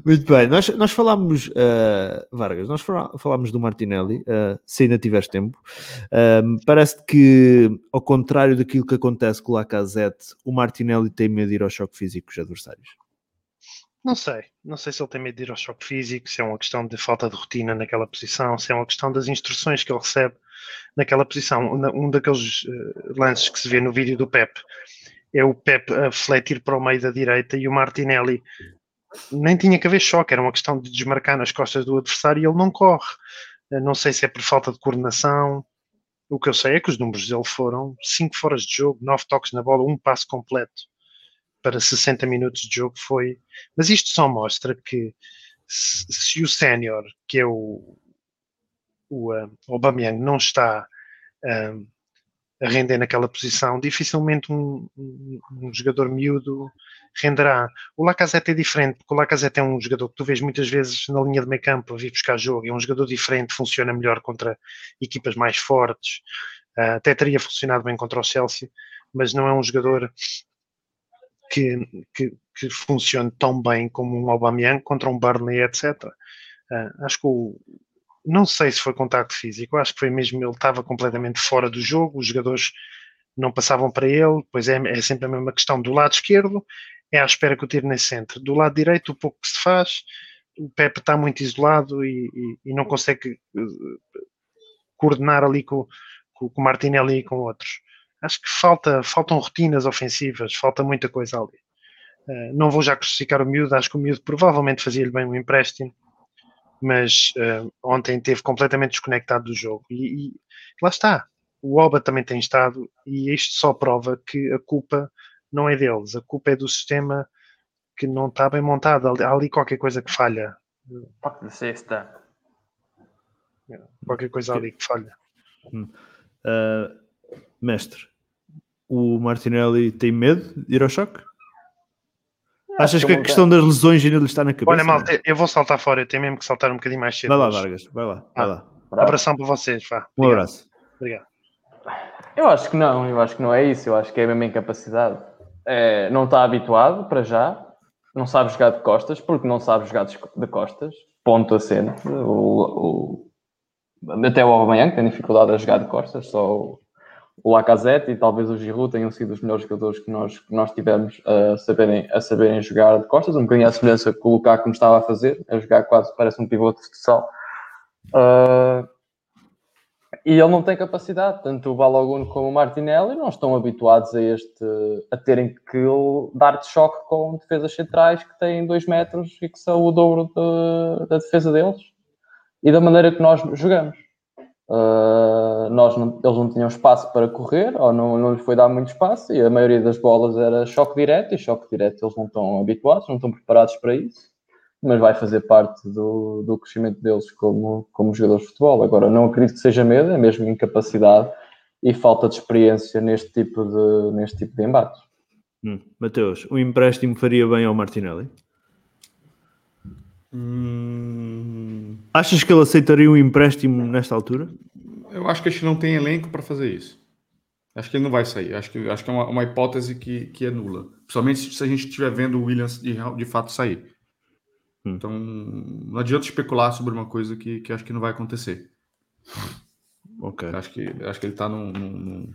Muito bem, nós, nós falámos, uh, Vargas, nós falámos do Martinelli, uh, se ainda tiveres tempo. Uh, parece que, ao contrário daquilo que acontece com o Lacazette, o Martinelli tem medo de ir ao choque físico com os adversários. Não sei, não sei se ele tem medo de ir ao choque físico, se é uma questão de falta de rotina naquela posição, se é uma questão das instruções que ele recebe naquela posição. Um daqueles lances que se vê no vídeo do Pep é o Pep a fletir para o meio da direita e o Martinelli nem tinha que haver choque, era uma questão de desmarcar nas costas do adversário e ele não corre. Não sei se é por falta de coordenação. O que eu sei é que os números dele foram 5 foras de jogo, 9 toques na bola, um passo completo para 60 minutos de jogo foi. Mas isto só mostra que se, o sénior, que é o, o uh, Aubameyang, não está uh, a render naquela posição, dificilmente um, um, um jogador miúdo renderá. O Lacazette é diferente, porque o Lacazette é um jogador que tu vês muitas vezes na linha de meio campo a vir buscar jogo, é um jogador diferente, funciona melhor contra equipas mais fortes, uh, até teria funcionado bem contra o Chelsea, mas não é um jogador que, que, que funcione tão bem como um Aubameyang contra um Burnley, etc. Uh, ah, acho que o, não sei se foi contacto físico, acho que foi mesmo ele estava completamente fora do jogo, os jogadores não passavam para ele, pois é, é sempre a mesma questão do lado esquerdo, é à espera que o tiro nesse centro. Do lado direito, o pouco que se faz, o Pepe está muito isolado e, e, e não consegue uh, coordenar ali com, com, com Martinelli e com outros. Acho que falta, faltam rotinas ofensivas, falta muita coisa ali. Uh, não vou já crucificar o miúdo, acho que o miúdo provavelmente fazia-lhe bem um empréstimo, mas uh, ontem teve completamente desconectado do jogo. E, e, lá está, o Oba também tem estado, e isto só prova que a culpa não é deles, a culpa é do sistema que não está bem montado. Há ali qualquer coisa que falha. Pode ser, está. Qualquer coisa ali que falha. Uh, mestre, o Martinelli tem medo de ir ao choque? Achas que a questão das lesões ainda lhe está na cabeça? Olha, malta, eu vou saltar fora, eu tenho mesmo que saltar um bocadinho mais cedo. Vai lá, Vargas, vai lá, vai ah, lá. Um abração para vocês, vá. Um abraço. Obrigado. Eu acho que não, eu acho que não é isso, eu acho que é a mesma incapacidade. É, não está habituado para já, não sabe jogar de costas, porque não sabe jogar de costas, ponto a cena. O, o, até o Aubameyang tem dificuldade a jogar de costas, só o, o Lacazette e talvez o Giroud tenham sido os melhores jogadores que nós, que nós tivemos a saberem, a saberem jogar de costas, um bocadinho à semelhança que o Lukaku estava a fazer, a jogar quase parece um pivote de futsal. Uh, e ele não tem capacidade, tanto o Balogun como o Martinelli não estão habituados a este a terem que dar de choque com defesas centrais que têm 2 metros e que são o dobro de, da defesa deles e da maneira que nós jogamos. Uh, nós não, eles não tinham espaço para correr, ou não, não lhes foi dar muito espaço, e a maioria das bolas era choque direto, e choque direto eles não estão habituados, não estão preparados para isso, mas vai fazer parte do, do crescimento deles como, como jogadores de futebol. Agora, não acredito que seja medo, é mesmo incapacidade e falta de experiência neste tipo de, neste tipo de embates. Hum. Mateus, o empréstimo faria bem ao Martinelli? Hum... Achas que ele aceitaria um empréstimo nesta altura? Eu acho que a gente não tem elenco para fazer isso. Acho que ele não vai sair. Acho que, acho que é uma, uma hipótese que, que é nula. Principalmente se a gente estiver vendo o Williams de, de fato sair. Hum. Então, não adianta especular sobre uma coisa que, que acho que não vai acontecer. Ok. Acho que, acho que ele está num, num,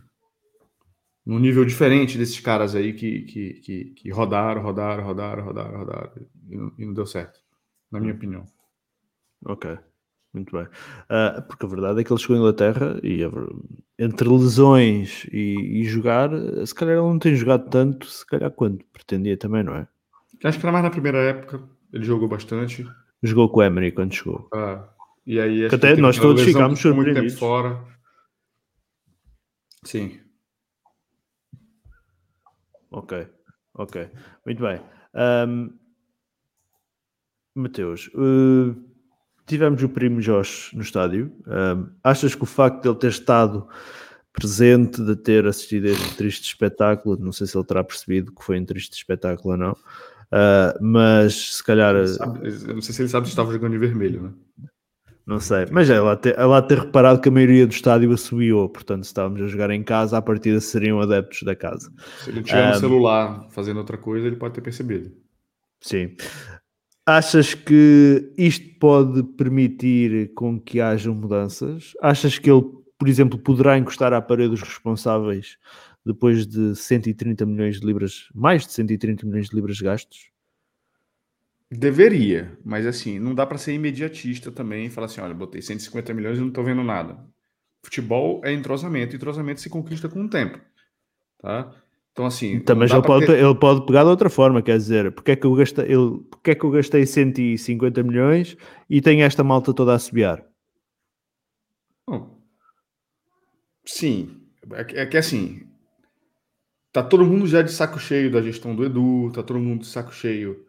num, nível diferente desses caras aí que, que, que, que rodaram, rodaram, rodaram, rodaram, rodaram e não, e não deu certo, na minha opinião. Ok. Muito bem. Uh, porque a verdade é que ele chegou à Inglaterra e entre lesões e, e, jogar, se calhar ele não tem jogado tanto, se calhar quanto pretendia também, não é? Acho que era mais na primeira época, ele jogou bastante. Jogou com o Emery quando chegou. Ah, e aí até nós todos ficámos surpreendidos. Muito tempo fora. Sim. Ok, ok. Muito bem. Um, Mateus, uh, tivemos o primo Josh no estádio. Um, achas que o facto de ele ter estado presente, de ter assistido a este triste espetáculo, não sei se ele terá percebido que foi um triste espetáculo ou não, uh, mas se calhar. Eu não sei se ele sabe se estava jogando de vermelho, né? Não sei, mas é lá, ter, é lá ter reparado que a maioria do estádio assobiou, portanto, se estávamos a jogar em casa, à partida seriam adeptos da casa. Se ele tiver um, no celular fazendo outra coisa, ele pode ter percebido. Sim. Achas que isto pode permitir com que hajam mudanças? Achas que ele, por exemplo, poderá encostar à parede os responsáveis depois de 130 milhões de libras, mais de 130 milhões de libras gastos? Deveria, mas assim, não dá para ser imediatista também e falar assim: olha, botei 150 milhões e não estou vendo nada. Futebol é entrosamento, e entrosamento se conquista com o tempo. Tá? Então, assim. Também ele pode, ter... ele pode pegar de outra forma, quer dizer, porque é que eu gastei, ele, porque é que eu gastei 150 milhões e tenho esta malta toda a subiar? Bom, sim, é que, é que assim, tá todo mundo já de saco cheio da gestão do Edu, tá todo mundo de saco cheio.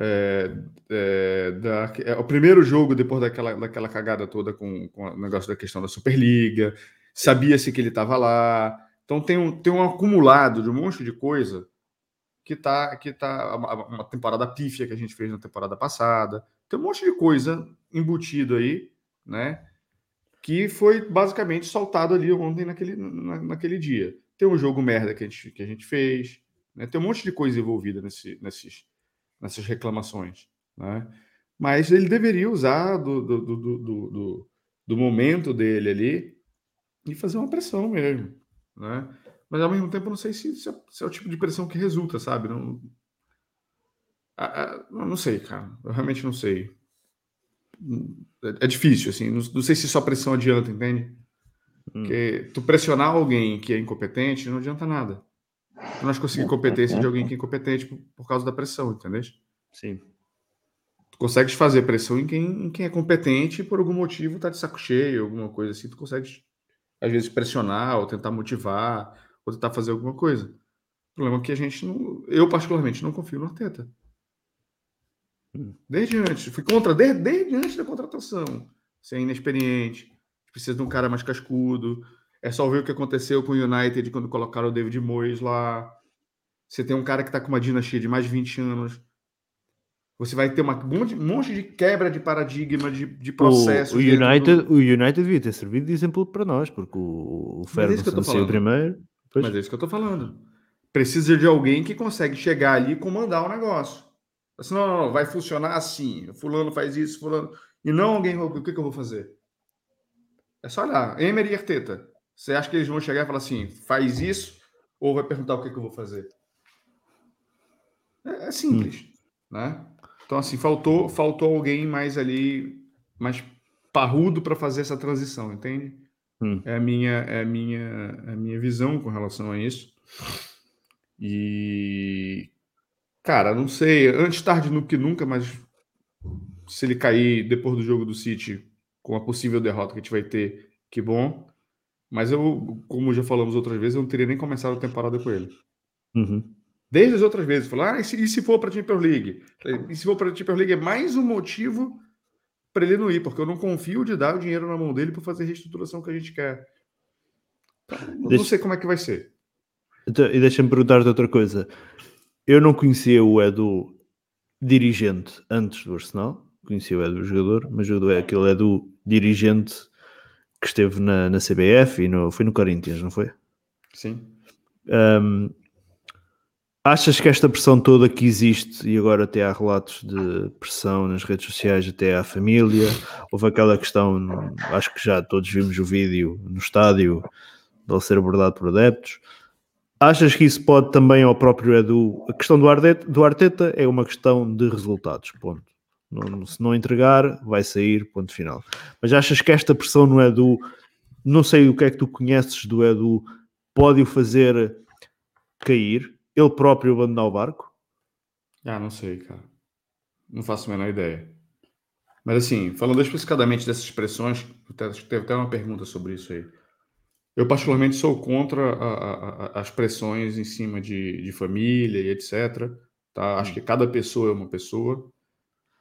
É, é, da, é, o primeiro jogo depois daquela, daquela cagada toda com, com o negócio da questão da Superliga, sabia-se que ele estava lá então tem um, tem um acumulado de um monte de coisa que tá, que tá uma temporada pífia que a gente fez na temporada passada. Tem um monte de coisa embutido aí, né? Que foi basicamente soltado ali ontem naquele, na, naquele dia. Tem um jogo merda que a gente, que a gente fez, né? Tem um monte de coisa envolvida nesse, nesses, nessas reclamações, né? Mas ele deveria usar do, do, do, do, do, do momento dele ali e fazer uma pressão mesmo né? Mas ao mesmo tempo não sei se, se, é, se é o tipo de pressão que resulta, sabe? Não, não sei, cara. Eu realmente não sei. É, é difícil, assim. Não, não, sei se só pressão adianta, entende? Hum. Porque tu pressionar alguém que é incompetente não adianta nada. Tu não conseguir competência de alguém que é incompetente por, por causa da pressão, entendeu? Sim. Tu consegues fazer pressão em quem, em quem é competente e por algum motivo tá de saco cheio, alguma coisa assim. Tu consegues às vezes pressionar, ou tentar motivar, ou tentar fazer alguma coisa. O problema é que a gente não. Eu, particularmente, não confio no Arteta. Hum. Desde antes, fui contra, desde, desde antes da contratação. Você é inexperiente, precisa de um cara mais cascudo. É só ver o que aconteceu com o United quando colocaram o David Moyes lá. Você tem um cara que está com uma dinastia de mais de 20 anos. Você vai ter uma, um, monte, um monte de quebra de paradigma, de, de processo. O, o United, do... o United devia ter servido de exemplo para nós, porque o, o é Ferguson saiu primeiro. Depois... Mas é isso que eu estou falando. Precisa de alguém que consegue chegar ali e comandar o negócio. Assim, não, não, não, vai funcionar assim. Fulano faz isso, fulano. E não alguém, o que, que eu vou fazer? É só olhar. Emery e Arteta. Você acha que eles vão chegar e falar assim, faz isso? Ou vai perguntar o que, que eu vou fazer? É, é simples, hum. né? Então, assim, faltou, faltou alguém mais ali, mais parrudo para fazer essa transição, entende? Hum. É a minha, é a minha, é a minha visão com relação a isso. E cara, não sei, antes tarde do que nunca, mas se ele cair depois do jogo do City com a possível derrota que a gente vai ter, que bom. Mas eu, como já falamos outras vezes, eu não teria nem começado a temporada com ele. Uhum. Desde as outras vezes, falar, ah, e se, e se for para a Champions League? E se for para a Champions League é mais um motivo para ele não ir, porque eu não confio de dar o dinheiro na mão dele para fazer a reestruturação que a gente quer. Não, deixa... sei como é que vai ser. Então, e deixa-me perguntar-te outra coisa. Eu não conhecia o Edu dirigente antes do Arsenal, conhecia o Edu jogador, mas o é aquele Edu dirigente que esteve na, na CBF e no, foi no Corinthians, não foi? Sim. Um, Achas que esta pressão toda que existe, e agora até há relatos de pressão nas redes sociais, até à família, houve aquela questão, acho que já todos vimos o vídeo no estádio, de ele ser abordado por adeptos. Achas que isso pode também ao próprio Edu? A questão do Arteta, do Arteta é uma questão de resultados, ponto. Não, se não entregar, vai sair, ponto final. Mas achas que esta pressão no Edu, não sei o que é que tu conheces do Edu, pode o fazer cair? Ele próprio abandonar o barco? Ah, não sei, cara. Não faço a menor ideia. Mas assim, falando especificadamente dessas expressões, teve até uma pergunta sobre isso aí. Eu particularmente sou contra a, a, as pressões em cima de, de família e etc. Tá? Acho que cada pessoa é uma pessoa.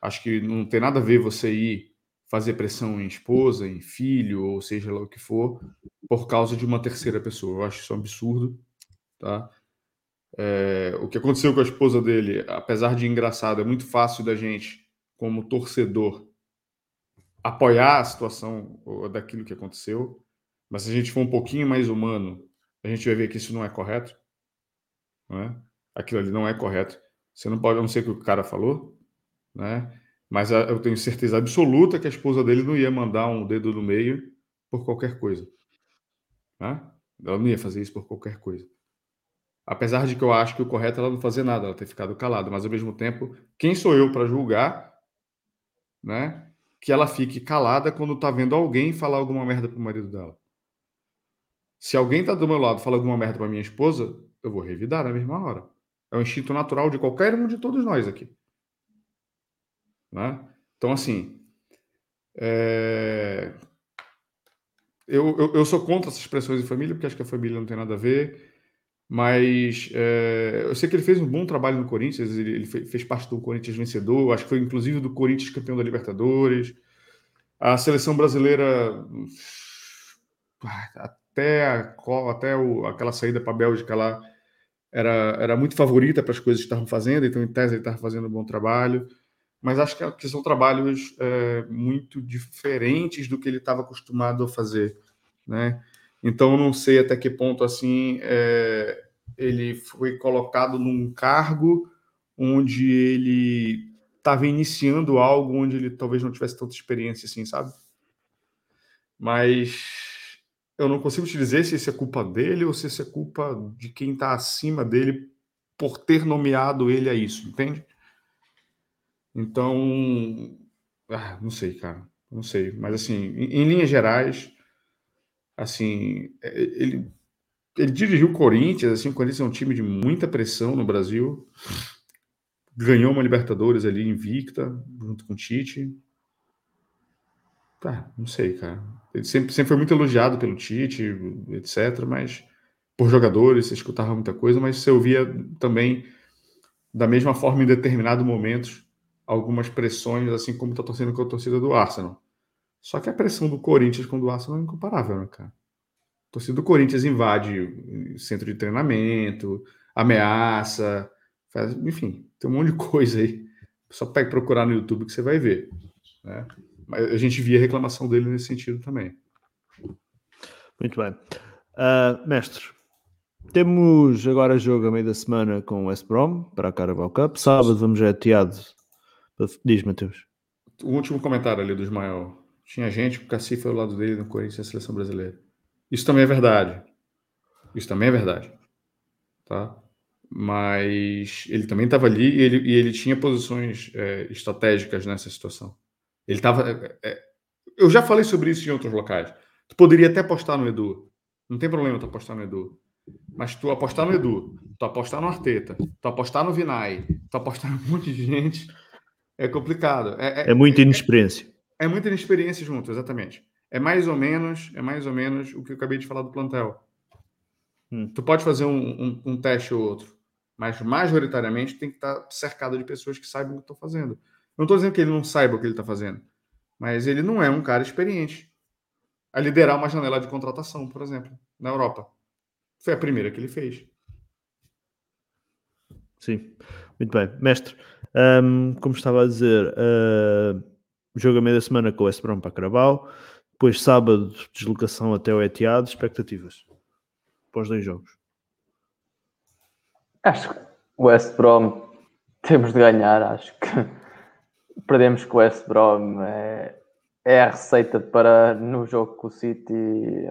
Acho que não tem nada a ver você ir fazer pressão em esposa, em filho, ou seja lá o que for, por causa de uma terceira pessoa. Eu acho isso um absurdo. Tá? É, o que aconteceu com a esposa dele, apesar de engraçado, é muito fácil da gente, como torcedor, apoiar a situação daquilo que aconteceu. Mas se a gente for um pouquinho mais humano, a gente vai ver que isso não é correto. Não é? Aquilo ali não é correto. Você não pode, eu não sei o que o cara falou, né? mas eu tenho certeza absoluta que a esposa dele não ia mandar um dedo no meio por qualquer coisa. Né? Ela não ia fazer isso por qualquer coisa. Apesar de que eu acho que o correto é ela não fazer nada, ela ter ficado calada, mas ao mesmo tempo, quem sou eu para julgar, né? Que ela fique calada quando tá vendo alguém falar alguma merda pro marido dela. Se alguém tá do meu lado fala alguma merda pra minha esposa, eu vou revidar na mesma hora. É o instinto natural de qualquer um de todos nós aqui. Né? Então, assim, é... eu, eu, eu, sou contra essas expressões de família, porque acho que a família não tem nada a ver. Mas é, eu sei que ele fez um bom trabalho no Corinthians, ele, ele fez parte do Corinthians vencedor, acho que foi inclusive do Corinthians campeão da Libertadores. A seleção brasileira, até, a, até o, aquela saída para a Bélgica lá, era, era muito favorita para as coisas que estavam fazendo, então em tese ele estava fazendo um bom trabalho. Mas acho que, que são trabalhos é, muito diferentes do que ele estava acostumado a fazer. Né? Então, não sei até que ponto assim é, ele foi colocado num cargo onde ele estava iniciando algo onde ele talvez não tivesse tanta experiência assim, sabe? Mas eu não consigo te dizer se isso é culpa dele ou se isso é culpa de quem está acima dele por ter nomeado ele a isso, entende? Então, ah, não sei, cara, não sei. Mas assim, em, em linhas gerais, assim, é, ele, ele dirigiu o Corinthians, assim, o Corinthians é um time de muita pressão no Brasil, ganhou uma Libertadores ali invicta, junto com o Tite. Tá, não sei, cara. Ele sempre, sempre foi muito elogiado pelo Tite, etc., mas por jogadores, você escutava muita coisa, mas você ouvia também, da mesma forma, em determinados momentos, algumas pressões, assim como está torcendo com a torcida do Arsenal. Só que a pressão do Corinthians com o do Arsenal é incomparável, né, cara? A torcida do Corinthians invade centro de treinamento, ameaça, faz, enfim, tem um monte de coisa aí. Só pega procurar no YouTube que você vai ver. Né? Mas a gente via reclamação dele nesse sentido também. Muito bem. Uh, mestre, temos agora jogo a meio da semana com o West Brom para a Carabao Cup. Sábado vamos já teado. Diz, Matheus. O último comentário ali do Ismael. Tinha gente, o Cacife foi ao lado dele no Corinthians e na seleção brasileira. Isso também é verdade. Isso também é verdade. Tá? Mas ele também estava ali e ele, e ele tinha posições é, estratégicas nessa situação. Ele estava. É, é, eu já falei sobre isso em outros locais. Tu poderia até apostar no Edu. Não tem problema tu apostar no Edu. Mas tu apostar no Edu, tu apostar no Arteta, tu apostar no Vinay, tu apostar em um monte de gente, é complicado. É, é, é muita inexperiência. É muita inexperiência junto, exatamente. É mais ou menos, é mais ou menos o que eu acabei de falar do plantel. Hum. Tu pode fazer um, um, um, teste ou outro, mas majoritariamente tem que estar cercado de pessoas que saibam o que estão fazendo. Eu não estou dizendo que ele não saiba o que ele está fazendo, mas ele não é um cara experiente a liderar uma janela de contratação, por exemplo, na Europa. Foi a primeira que ele fez. Sim, muito bem. Mestre, um, como estava a dizer, uh jogo a meio da semana com o West Brom para Carabao. Depois, sábado, deslocação até o Etihad. Expectativas para os dois jogos? Acho, West Brom temos de ganhar, acho que perdemos com o West Brom é, é a receita para no jogo com o City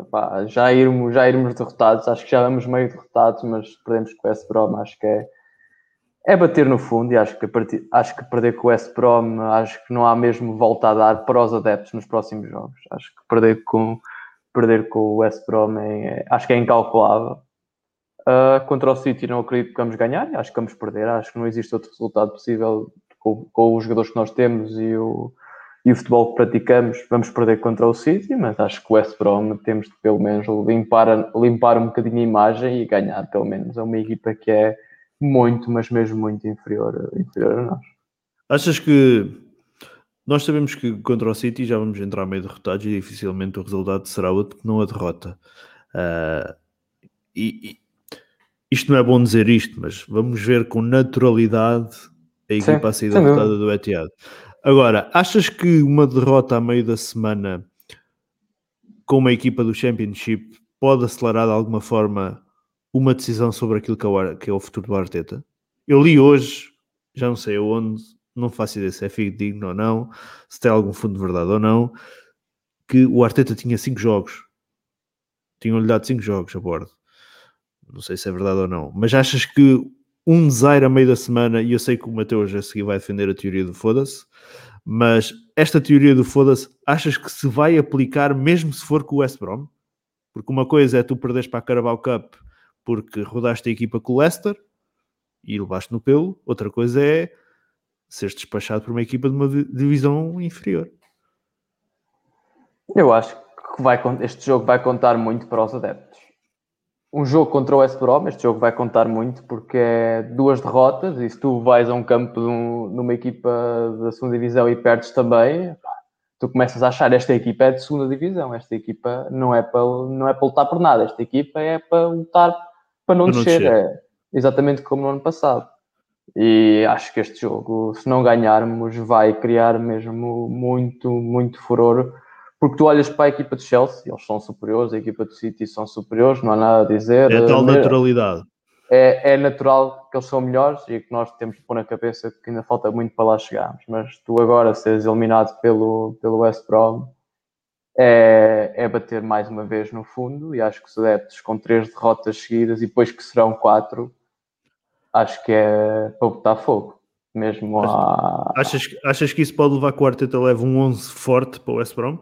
já, irmos, já irmos derrotados, acho que já vamos meio derrotados, mas perdemos com o West Brom, acho que é, é bater no fundo e acho que, partir, acho que perder com o West Brom, acho que não há mesmo volta a dar para os adeptos nos próximos jogos, acho que perder com, perder com o West Brom é, acho que é incalculável Uh, contra o City não acredito que vamos ganhar, acho que vamos perder, acho que não existe outro resultado possível com, com os jogadores que nós temos e o, e o futebol que praticamos, vamos perder contra o City, mas acho que o West Brom temos de pelo menos limpar, limpar um bocadinho a imagem e ganhar pelo menos. É uma equipa que é muito, mas mesmo muito inferior, inferior a nós. Achas que nós sabemos que contra o City já vamos entrar meio derrotados e dificilmente o resultado será outro que não a derrota. Uh, e, isto não é bom dizer isto, mas vamos ver com naturalidade a equipa sim, a sair derrotada do Etihad. Agora, achas que uma derrota a meio da semana com uma equipa do Championship pode acelerar de alguma forma uma decisão sobre aquilo que é o, que é o futuro do Arteta? Eu li hoje, já não sei aonde, não faço ideia se é digno ou não, se tem algum fundo de verdade ou não, que o Arteta tinha 5 jogos. Tinham-lhe dado 5 jogos a bordo. Não sei se é verdade ou não. Mas achas que um desaire a meio da semana, e eu sei que o Mateus a seguir vai defender a teoria do foda-se, mas esta teoria do foda-se, achas que se vai aplicar mesmo se for com o West Brom? Porque uma coisa é tu perderes para a Carabao Cup porque rodaste a equipa com o Leicester e levaste no pelo, outra coisa é seres despachado por uma equipa de uma divisão inferior. Eu acho que vai, este jogo vai contar muito para os adeptos um jogo contra o West Brom, este jogo vai contar muito porque é duas derrotas e se tu vais a um campo de um, numa equipa da segunda divisão e perdes também, tu começas a achar esta equipa é de segunda divisão, esta equipa não é para, não é para lutar por nada, esta equipa é para lutar para não, para descer, não descer. É exatamente como no ano passado. E acho que este jogo, se não ganharmos, vai criar mesmo muito, muito furor porque tu olhas para a equipa de Chelsea, eles são superiores, a equipa do City são superiores, não há nada a dizer. É tal naturalidade. É, é natural que eles são melhores e que nós temos de pôr na cabeça que ainda falta muito para lá chegarmos. Mas tu agora seres eliminado pelo, pelo West Brom é, é bater mais uma vez no fundo e acho que os adeptos com três derrotas seguidas e depois que serão quatro, acho que é para botar fogo. Mesmo a... achas, achas que isso pode levar que o Arteta leve um 11 forte para o West Brom?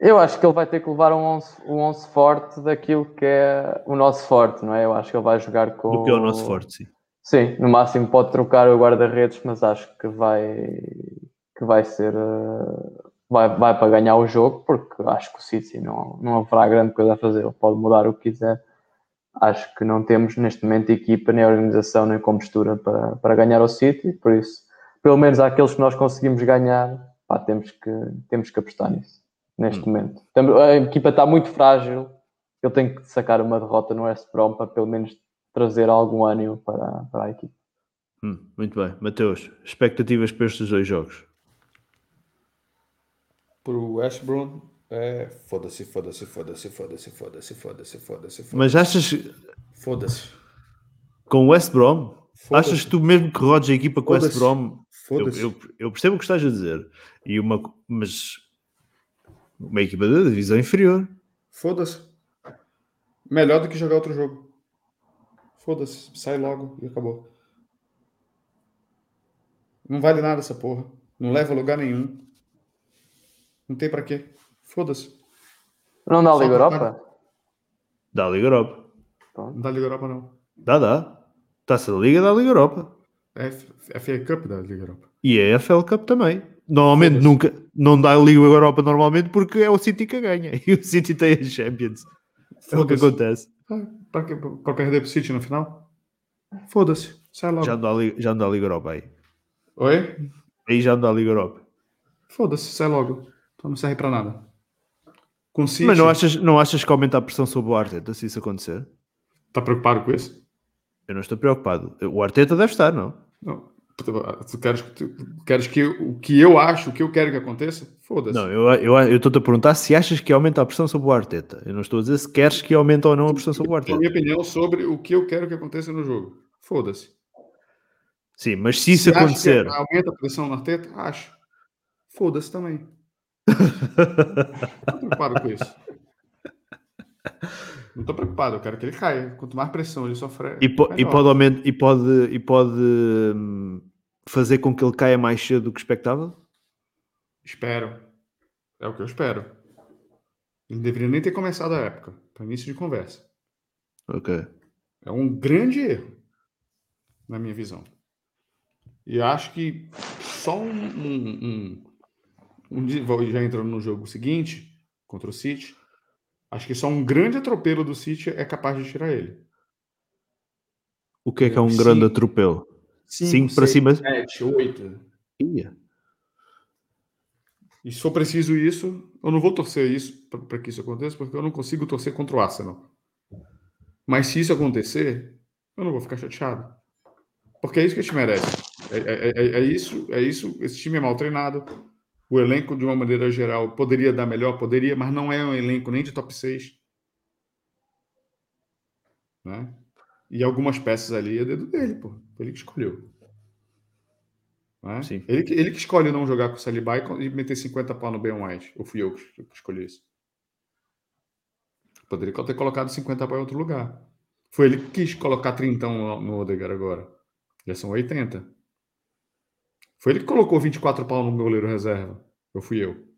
Eu acho que ele vai ter que levar um 11, um 11 forte daquilo que é o nosso forte, não é? Eu acho que ele vai jogar com. Do que é o nosso forte, sim. Sim, no máximo pode trocar o guarda-redes, mas acho que vai, que vai ser. Eh, vai, vai para ganhar o jogo, porque acho que o City não, não haverá grande coisa a fazer. Ele pode mudar o que quiser. Acho que não temos neste momento equipa, nem organização, nem compostura para, para ganhar o City, por isso, pelo menos aqueles que nós conseguimos ganhar, pá, temos, que, temos que apostar nisso neste hum. momento. A equipa está muito frágil. Ele tem que sacar uma derrota no West Brom para pelo menos trazer algum ânimo para, para a equipa. Hum, muito bem. Mateus, expectativas para estes dois jogos? Para o West Brom é foda-se, foda-se, foda-se, foda-se, foda-se, foda-se, foda-se. Mas achas. Foda-se. Com o West Brom? Achas tu mesmo que rodes a equipa com o West Brom? Eu, eu, eu, percebo o que estás a dizer, e uma, mas uma equipa da divisão inferior. Foda-se. Melhor do que jogar outro jogo. Foda-se. Sai logo e acabou. Não vale nada essa porra. Não leva a lugar nenhum. Não tem para quê. Foda-se. Não dá a Liga Europa? Dá a Liga Europa. Não dá a Liga Europa, não. Dá, dá. Taça da Liga dá a Liga Europa. É FA Cup da Liga Europa. E é a FL Cup também. Normalmente nunca, não dá a Liga Europa normalmente porque é o City que ganha e o City tem a Champions. É o que acontece. Ah, para, para perder para o City no final? Foda-se, sai logo. Já não, dá, já não dá a Liga Europa aí. Oi? Aí já não dá a Liga Europa. Foda-se, sai logo. Então não serve para nada. Com City, Mas não achas, não achas que aumenta a pressão sobre o Arteta se isso acontecer? Está preocupado com isso? Eu não estou preocupado. O Arteta deve estar, não? Não. Tu queres, tu queres que o que eu acho, o que eu quero que aconteça? Foda-se. Não, eu estou eu, eu a perguntar se achas que aumenta a pressão sobre o Arteta. Eu não estou a dizer se queres que aumente ou não a pressão sobre o Arteta. A minha opinião sobre o que eu quero que aconteça no jogo. Foda-se. Sim, mas se isso se acontecer. aumenta a pressão no Arteta? Acho. Foda-se também. Não preocupado com isso. Não estou preocupado, eu quero que ele caia. Quanto mais pressão ele sofrer. E, po e pode, aumentar, e pode, e pode hum, fazer com que ele caia mais cedo do que expectável? Espero. É o que eu espero. Ele deveria nem ter começado a época, para início de conversa. Ok. É um grande erro, na minha visão. E acho que só um, um, um, um já entrando no jogo seguinte, contra o City, Acho que só um grande atropelo do City é capaz de tirar ele. O que é que é um cinco, grande atropelo? 5 para cima? 7, 8. E se for preciso isso, eu não vou torcer isso para que isso aconteça, porque eu não consigo torcer contra o Arsenal. Mas se isso acontecer, eu não vou ficar chateado. Porque é isso que a gente merece. É, é, é, é isso, é isso. Esse time é mal treinado. O elenco, de uma maneira geral, poderia dar melhor, poderia, mas não é um elenco nem de top 6. Né? E algumas peças ali é dedo dele, pô. Foi ele que escolheu. Né? Ele, ele que escolhe não jogar com o Saliba e meter 50 pau no Ben White. Ou fui eu que escolhi isso? Poderia ter colocado 50 pau em outro lugar. Foi ele que quis colocar 30 no, no Odegar agora. Já são 80. Foi ele que colocou 24 pau no goleiro reserva. Eu fui eu.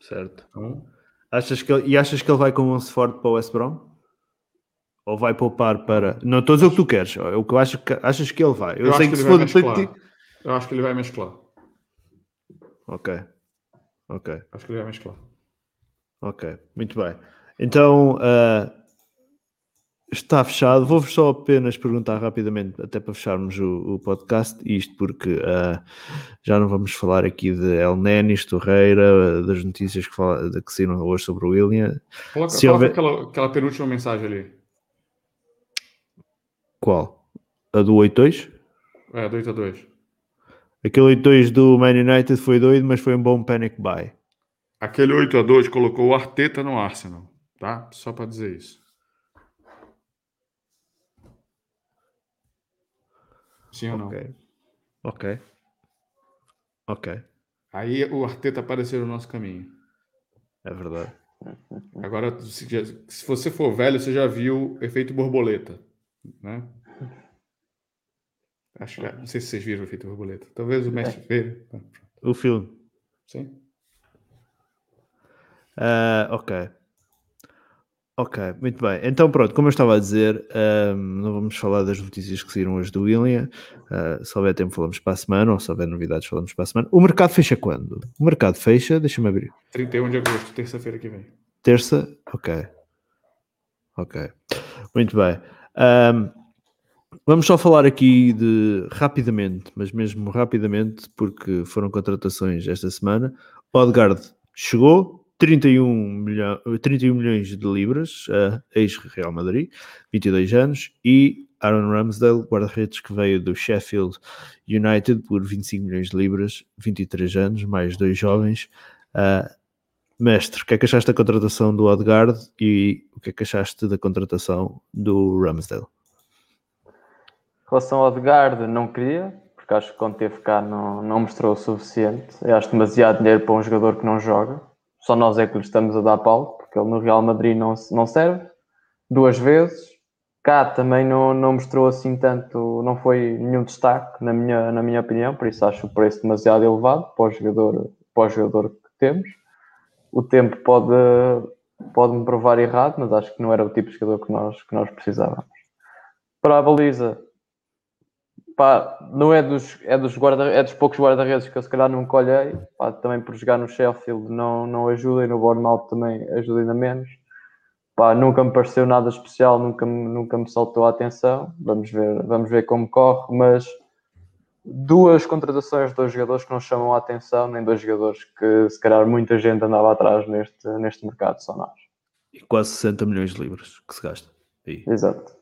Certo. Então, achas que ele, e achas que ele vai com um forte para o West Brom? Ou vai poupar para. Não estou a dizer o que tu queres, é o que eu acho que achas que ele vai. Eu, eu sei que, que se for mesclar. Eu acho que ele vai mesclar. Ok. Ok. Acho que ele vai mesclar. Ok, muito bem. Então, uh, Está fechado. Vou-vos só apenas perguntar rapidamente, até para fecharmos o, o podcast, isto porque uh, já não vamos falar aqui de El Nenis, Torreira, das notícias que, fala, que saíram hoje sobre o William. Coloca, Se coloca houver... aquela, aquela penúltima mensagem ali. Qual? A do 8-2? É, do 8-2. Aquele 8-2 do Man United foi doido, mas foi um bom panic buy. Aquele 8-2 colocou o Arteta no Arsenal, tá? Só para dizer isso. Sim ou não? Ok. Ok. Ok. Aí o Arteta apareceu no nosso caminho. É verdade. Agora, se, se você for velho, você já viu efeito borboleta, né? Acho que, não sei se vocês viram o efeito borboleta. Talvez o mestre veja. O filme. Sim. Uh, ok. Ok, muito bem. Então pronto, como eu estava a dizer, um, não vamos falar das notícias que saíram hoje do William. Uh, se houver tempo falamos para a semana, ou se houver novidades falamos para a semana. O mercado fecha quando? O mercado fecha, deixa-me abrir. 31 de agosto, terça-feira que vem. Terça? Ok. Ok. Muito bem. Um, vamos só falar aqui de rapidamente, mas mesmo rapidamente, porque foram contratações esta semana. Odegaard chegou, 31, milhão, 31 milhões de libras, uh, ex-Real Madrid, 22 anos, e Aaron Ramsdale, guarda-redes que veio do Sheffield United por 25 milhões de libras, 23 anos, mais dois jovens. Uh, mestre, o que é que achaste da contratação do Odegaard e o que é que achaste da contratação do Ramsdale? Em relação ao Odegaard, não queria, porque acho que quando teve cá não, não mostrou o suficiente. Eu acho demasiado dinheiro para um jogador que não joga só nós é que lhe estamos a dar pau, porque ele no Real Madrid não, não serve duas vezes. Cá também não, não mostrou assim tanto, não foi nenhum destaque, na minha, na minha opinião, por isso acho o preço demasiado elevado para o jogador, para o jogador que temos. O tempo pode, pode me provar errado, mas acho que não era o tipo de jogador que nós, que nós precisávamos. Para a baliza, pá, não é dos, é dos, guarda, é dos poucos guarda-redes que eu se calhar nunca olhei, pá, também por jogar no Sheffield não, não ajuda e no Bournemouth também ajuda ainda menos. Pá, nunca me pareceu nada especial, nunca, nunca me saltou a atenção. Vamos ver, vamos ver como corre, mas duas contratações de dois jogadores que não chamam a atenção, nem dois jogadores que se calhar muita gente andava atrás neste, neste mercado, só nós. E quase 60 milhões de libras que se gasta. Aí. Exato.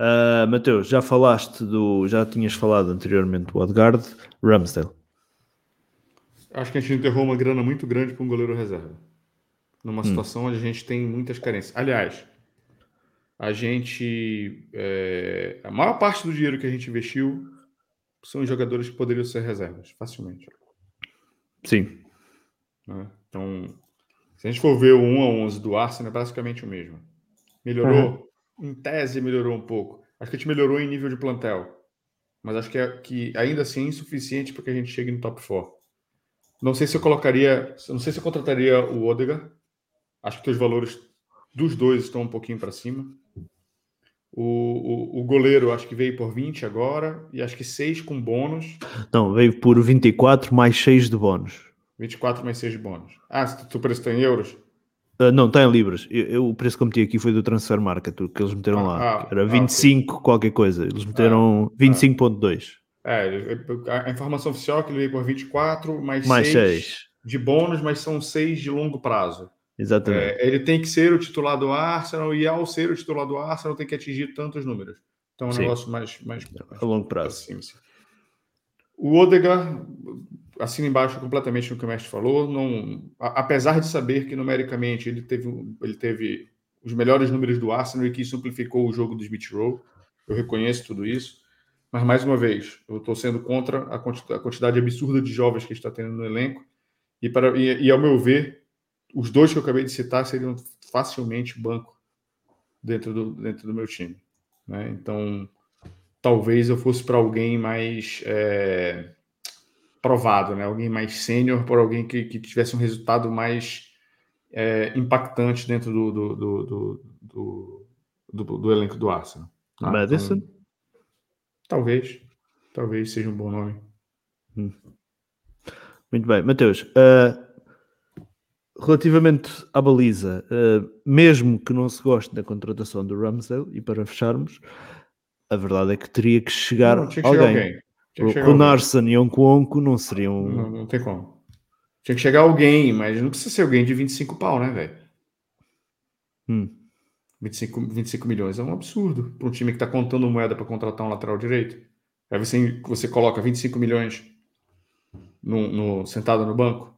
Uh, Mateus, já falaste do. Já tinhas falado anteriormente do Odegaard, Ramsdale. Acho que a gente enterrou uma grana muito grande para um goleiro reserva. Numa hum. situação onde a gente tem muitas carências. Aliás, a gente. É, a maior parte do dinheiro que a gente investiu são jogadores que poderiam ser reservas, facilmente. Sim. Né? Então, se a gente for ver o 1 a 11 do Arsenal, é basicamente o mesmo. Melhorou? Uhum em tese, melhorou um pouco. Acho que a gente melhorou em nível de plantel. Mas acho que, é, que ainda assim é insuficiente para que a gente chegue no top 4. Não sei se eu colocaria. Não sei se eu contrataria o Odega. Acho que os valores dos dois estão um pouquinho para cima. O, o, o, goleiro acho que veio por 20 agora e acho que 6 com bônus. Não, veio por 24 mais 6 de bônus. 24 mais 6 de bônus. Ah, se tu preço em euros? Uh, não, está em libras. Eu, eu, o preço que eu meti aqui foi do Transfer Market, que eles meteram ah, lá. Ah, era 25 ah, okay. qualquer coisa. Eles meteram ah, 25.2. É, a informação oficial é que ele veio por 24, mais, mais 6, 6 de bônus, mas são 6 de longo prazo. Exatamente. É, ele tem que ser o titular do Arsenal e ao ser o titular do Arsenal tem que atingir tantos números. Então é um sim. negócio mais, mais, mais a longo prazo. Assim, assim. O Odegaard assina embaixo completamente no que o mestre falou. Não, apesar de saber que numericamente ele teve, ele teve os melhores números do Arsenal e que simplificou o jogo do Smith Rowe, eu reconheço tudo isso. Mas mais uma vez, eu estou sendo contra a quantidade absurda de jovens que está tendo no elenco. E, para, e, e, ao meu ver, os dois que eu acabei de citar seriam facilmente banco dentro do, dentro do meu time. Né? Então, talvez eu fosse para alguém mais é, provado, né? Alguém mais sênior, por alguém que, que, tivesse um resultado mais é, impactante dentro do do, do, do, do, do elenco do Arsenal. Tá? Madison? Então, talvez. Talvez seja um bom nome. Hum. Muito bem. Mateus, uh, relativamente à baliza, uh, mesmo que não se goste da contratação do Ramsdale, e para fecharmos, a verdade é que teria que chegar, não, que alguém. alguém. O Narson e o Nkunku não seriam. Não, não tem como. Tinha que chegar alguém, mas não precisa ser alguém de 25 pau, né, velho? Hum. 25, 25 milhões é um absurdo para um time que está contando moeda para contratar um lateral direito. Aí você, você coloca 25 milhões no, no, sentado no banco.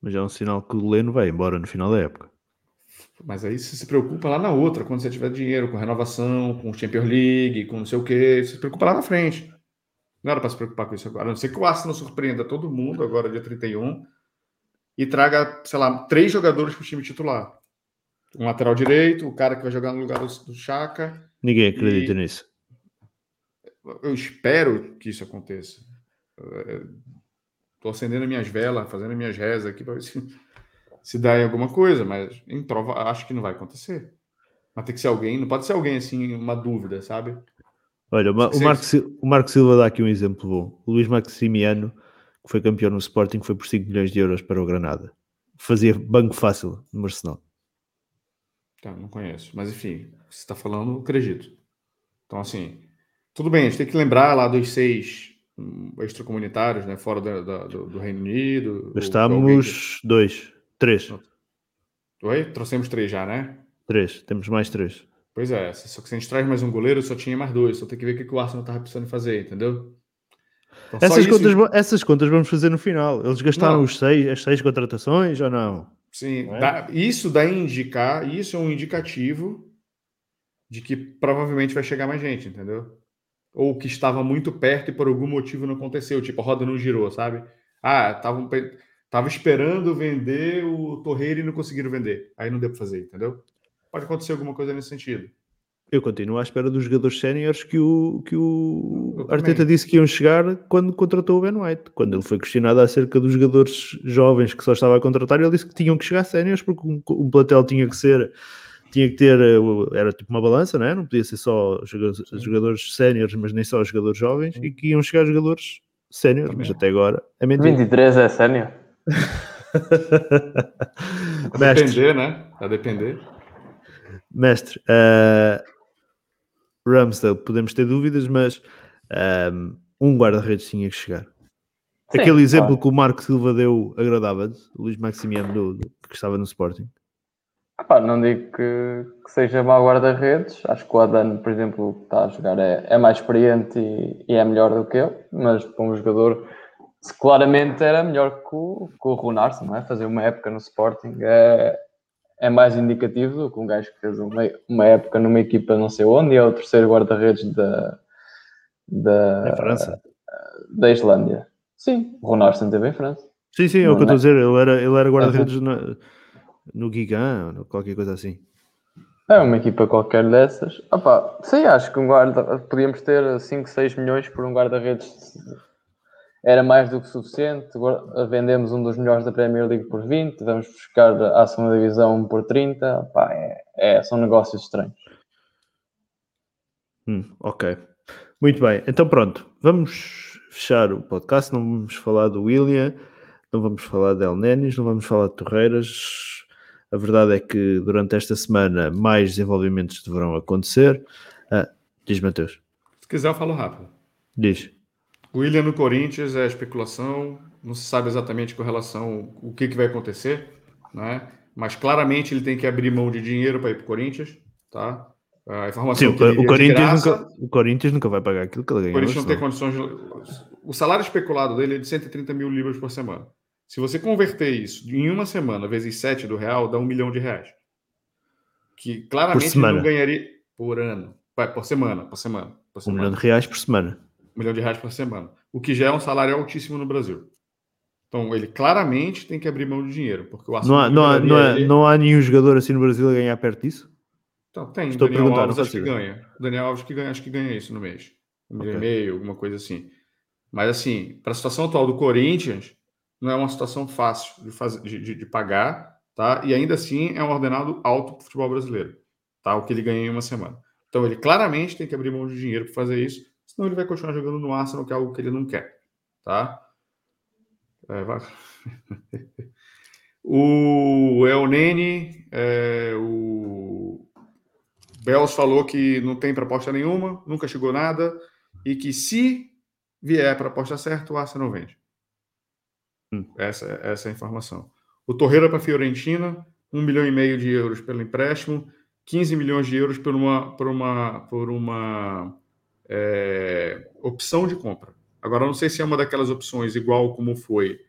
Mas é um sinal que o Leno vai embora no final da época. Mas aí você se preocupa lá na outra, quando você tiver dinheiro, com renovação, com Champions League, com não sei o quê, você se preocupa lá na frente. Não era para se preocupar com isso agora. A não ser que o Arsenal surpreenda todo mundo agora, dia 31, e traga, sei lá, três jogadores para o time titular. Um lateral direito, o cara que vai jogar no lugar do, do Chaka. Ninguém acredita e... nisso. Eu espero que isso aconteça. Estou acendendo minhas velas, fazendo minhas rezas aqui para ver se, se dá em alguma coisa, mas em prova acho que não vai acontecer. Mas tem que ser alguém, não pode ser alguém assim, uma dúvida, sabe? Olha, o, Marco, o Marco Silva dá aqui um exemplo bom. O Luís Maximiano, que foi campeão no Sporting, foi por 5 milhões de euros para o Granada. Fazia banco fácil no Arsenal. Tá, não conheço. Mas enfim, você está falando, acredito. Então, assim, tudo bem, a gente tem que lembrar lá dos seis hum, extracomunitários, né? Fora da, da, do, do, Reino Unido. Estamos dois, três. Oi? Trouxemos três já, né? Três, temos mais três. Pois é, só que se a gente traz mais um goleiro, só tinha mais dois. Só tem que ver o que o Arsenal estava precisando fazer, entendeu? Então, essas, contas, isso... essas contas vamos fazer no final. Eles gastaram os seis, as seis contratações ou não? Sim, não é? dá, isso dá a indicar, isso é um indicativo de que provavelmente vai chegar mais gente, entendeu? Ou que estava muito perto e por algum motivo não aconteceu, tipo a roda não girou, sabe? Ah, estavam tava esperando vender o Torreira e não conseguiram vender. Aí não deu para fazer, entendeu? Pode acontecer alguma coisa nesse sentido. Eu continuo à espera dos jogadores séniores que o, que o Arteta disse que iam chegar quando contratou o Ben White. Quando ele foi questionado acerca dos jogadores jovens que só estava a contratar, ele disse que tinham que chegar séniores porque um, um platel tinha que ser tinha que ter, eh, era tipo uma balança, não é? Não podia ser só jogadores, jogadores séniores, mas nem só jogadores jovens, e que iam chegar jogadores séniores, mas até agora é mentira. 23 é sénior. a depender, né? A depender. Mestre, uh, Ramsdale, podemos ter dúvidas, mas um, um guarda-redes tinha que chegar. Sim, Aquele exemplo claro. que o Marco Silva deu agradava-te, Luís Maximiano, do, do, que estava no Sporting. Epá, não digo que, que seja mau guarda-redes. Acho que o Adano, por exemplo, que está a jogar é, é mais experiente e, e, é melhor do que ele, mas para um jogador claramente era melhor que o, que o não é? Fazer uma época no Sporting é, é mais indicativo do que um gajo que fez uma, uma época numa equipa não sei onde e é o terceiro guarda-redes da, da, França. da Islândia. Sim, o Runarsson teve em França. Sim, sim, é o que eu estou a dizer. Ele era, ele era guarda-redes no, no Gigan, ou qualquer coisa assim. É uma equipa qualquer dessas. Opa, sim, acho que um guarda podíamos ter 5, 6 milhões por um guarda-redes era mais do que suficiente. Vendemos um dos melhores da Premier League por 20, vamos buscar a segunda divisão por 30. Pá, é, é, são negócios estranhos. Hum, ok. Muito bem. Então pronto, vamos fechar o podcast. Não vamos falar do William, não vamos falar de El Nenis, não vamos falar de Torreiras. A verdade é que durante esta semana mais desenvolvimentos deverão acontecer. Ah, diz Mateus. Se quiser, eu falo rápido. Diz. O William no Corinthians é especulação, não se sabe exatamente com relação o que, que vai acontecer, né? Mas claramente ele tem que abrir mão de dinheiro para ir para o Corinthians, tá? A informação Sim, que o, Corinthians graça, nunca, o Corinthians nunca vai pagar aquilo que ele ganhou. O Corinthians não tem condições. De, o salário especulado dele é de 130 mil libras por semana. Se você converter isso em uma semana vezes 7 do real, dá um milhão de reais. Que claramente não ganharia por ano. Vai, por semana, por semana. Por semana. Um milhão de reais por semana milhão de reais por semana, o que já é um salário altíssimo no Brasil. Então, ele claramente tem que abrir mão de dinheiro, porque o Não há, não, há, não, há, ele... não há nenhum jogador assim no Brasil a ganhar perto disso? Então, tem. Estou Daniel Alves acho que ganha. Daniel Alves que ganha, acho que ganha isso no mês. Um okay. e meio, alguma coisa assim. Mas, assim, para a situação atual do Corinthians, não é uma situação fácil de, fazer, de, de, de pagar, tá? E ainda assim é um ordenado alto para o futebol brasileiro, tá? O que ele ganha em uma semana. Então, ele claramente tem que abrir mão de dinheiro para fazer isso senão ele vai continuar jogando no Arsenal, que é algo que ele não quer, tá? É, vai... o El Nene, é, o Bells falou que não tem proposta nenhuma, nunca chegou nada, e que se vier para aposta certa, o Arsenal vende. Hum. Essa, essa é a informação. O Torreira para a Fiorentina, 1 milhão e meio de euros pelo empréstimo, 15 milhões de euros por uma, por uma, por uma é, opção de compra. Agora, não sei se é uma daquelas opções igual como foi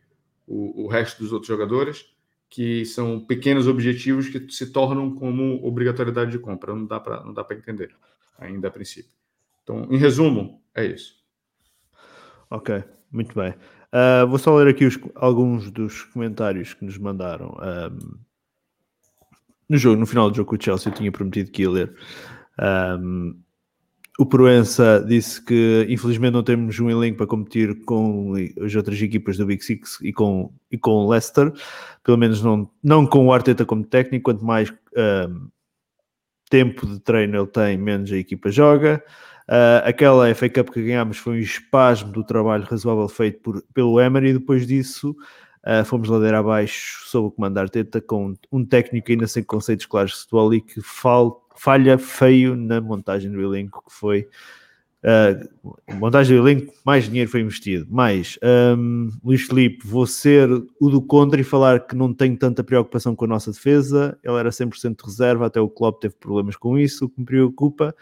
o, o resto dos outros jogadores, que são pequenos objetivos que se tornam como obrigatoriedade de compra. Não dá para entender ainda a princípio. Então, em resumo, é isso. Ok, muito bem. Uh, vou só ler aqui os, alguns dos comentários que nos mandaram. Um, no jogo, no final do jogo o Chelsea, tinha prometido que ia ler. Um, o Proença disse que infelizmente não temos um elenco para competir com as outras equipas do Big Six e com, e com o Leicester, pelo menos não, não com o Arteta como técnico, quanto mais um, tempo de treino ele tem, menos a equipa joga. Uh, aquela FA Cup que ganhámos foi um espasmo do trabalho razoável feito por, pelo Emery. E depois disso uh, fomos ladeira abaixo sob o comando Arteta com um técnico ainda sem conceitos claros de futebol e que falta falha feio na montagem do elenco, que foi uh, montagem do elenco, mais dinheiro foi investido. Mais, um, Luís Felipe, vou ser o do contra e falar que não tenho tanta preocupação com a nossa defesa. Ele era 100% de reserva, até o Klopp teve problemas com isso. O que me preocupa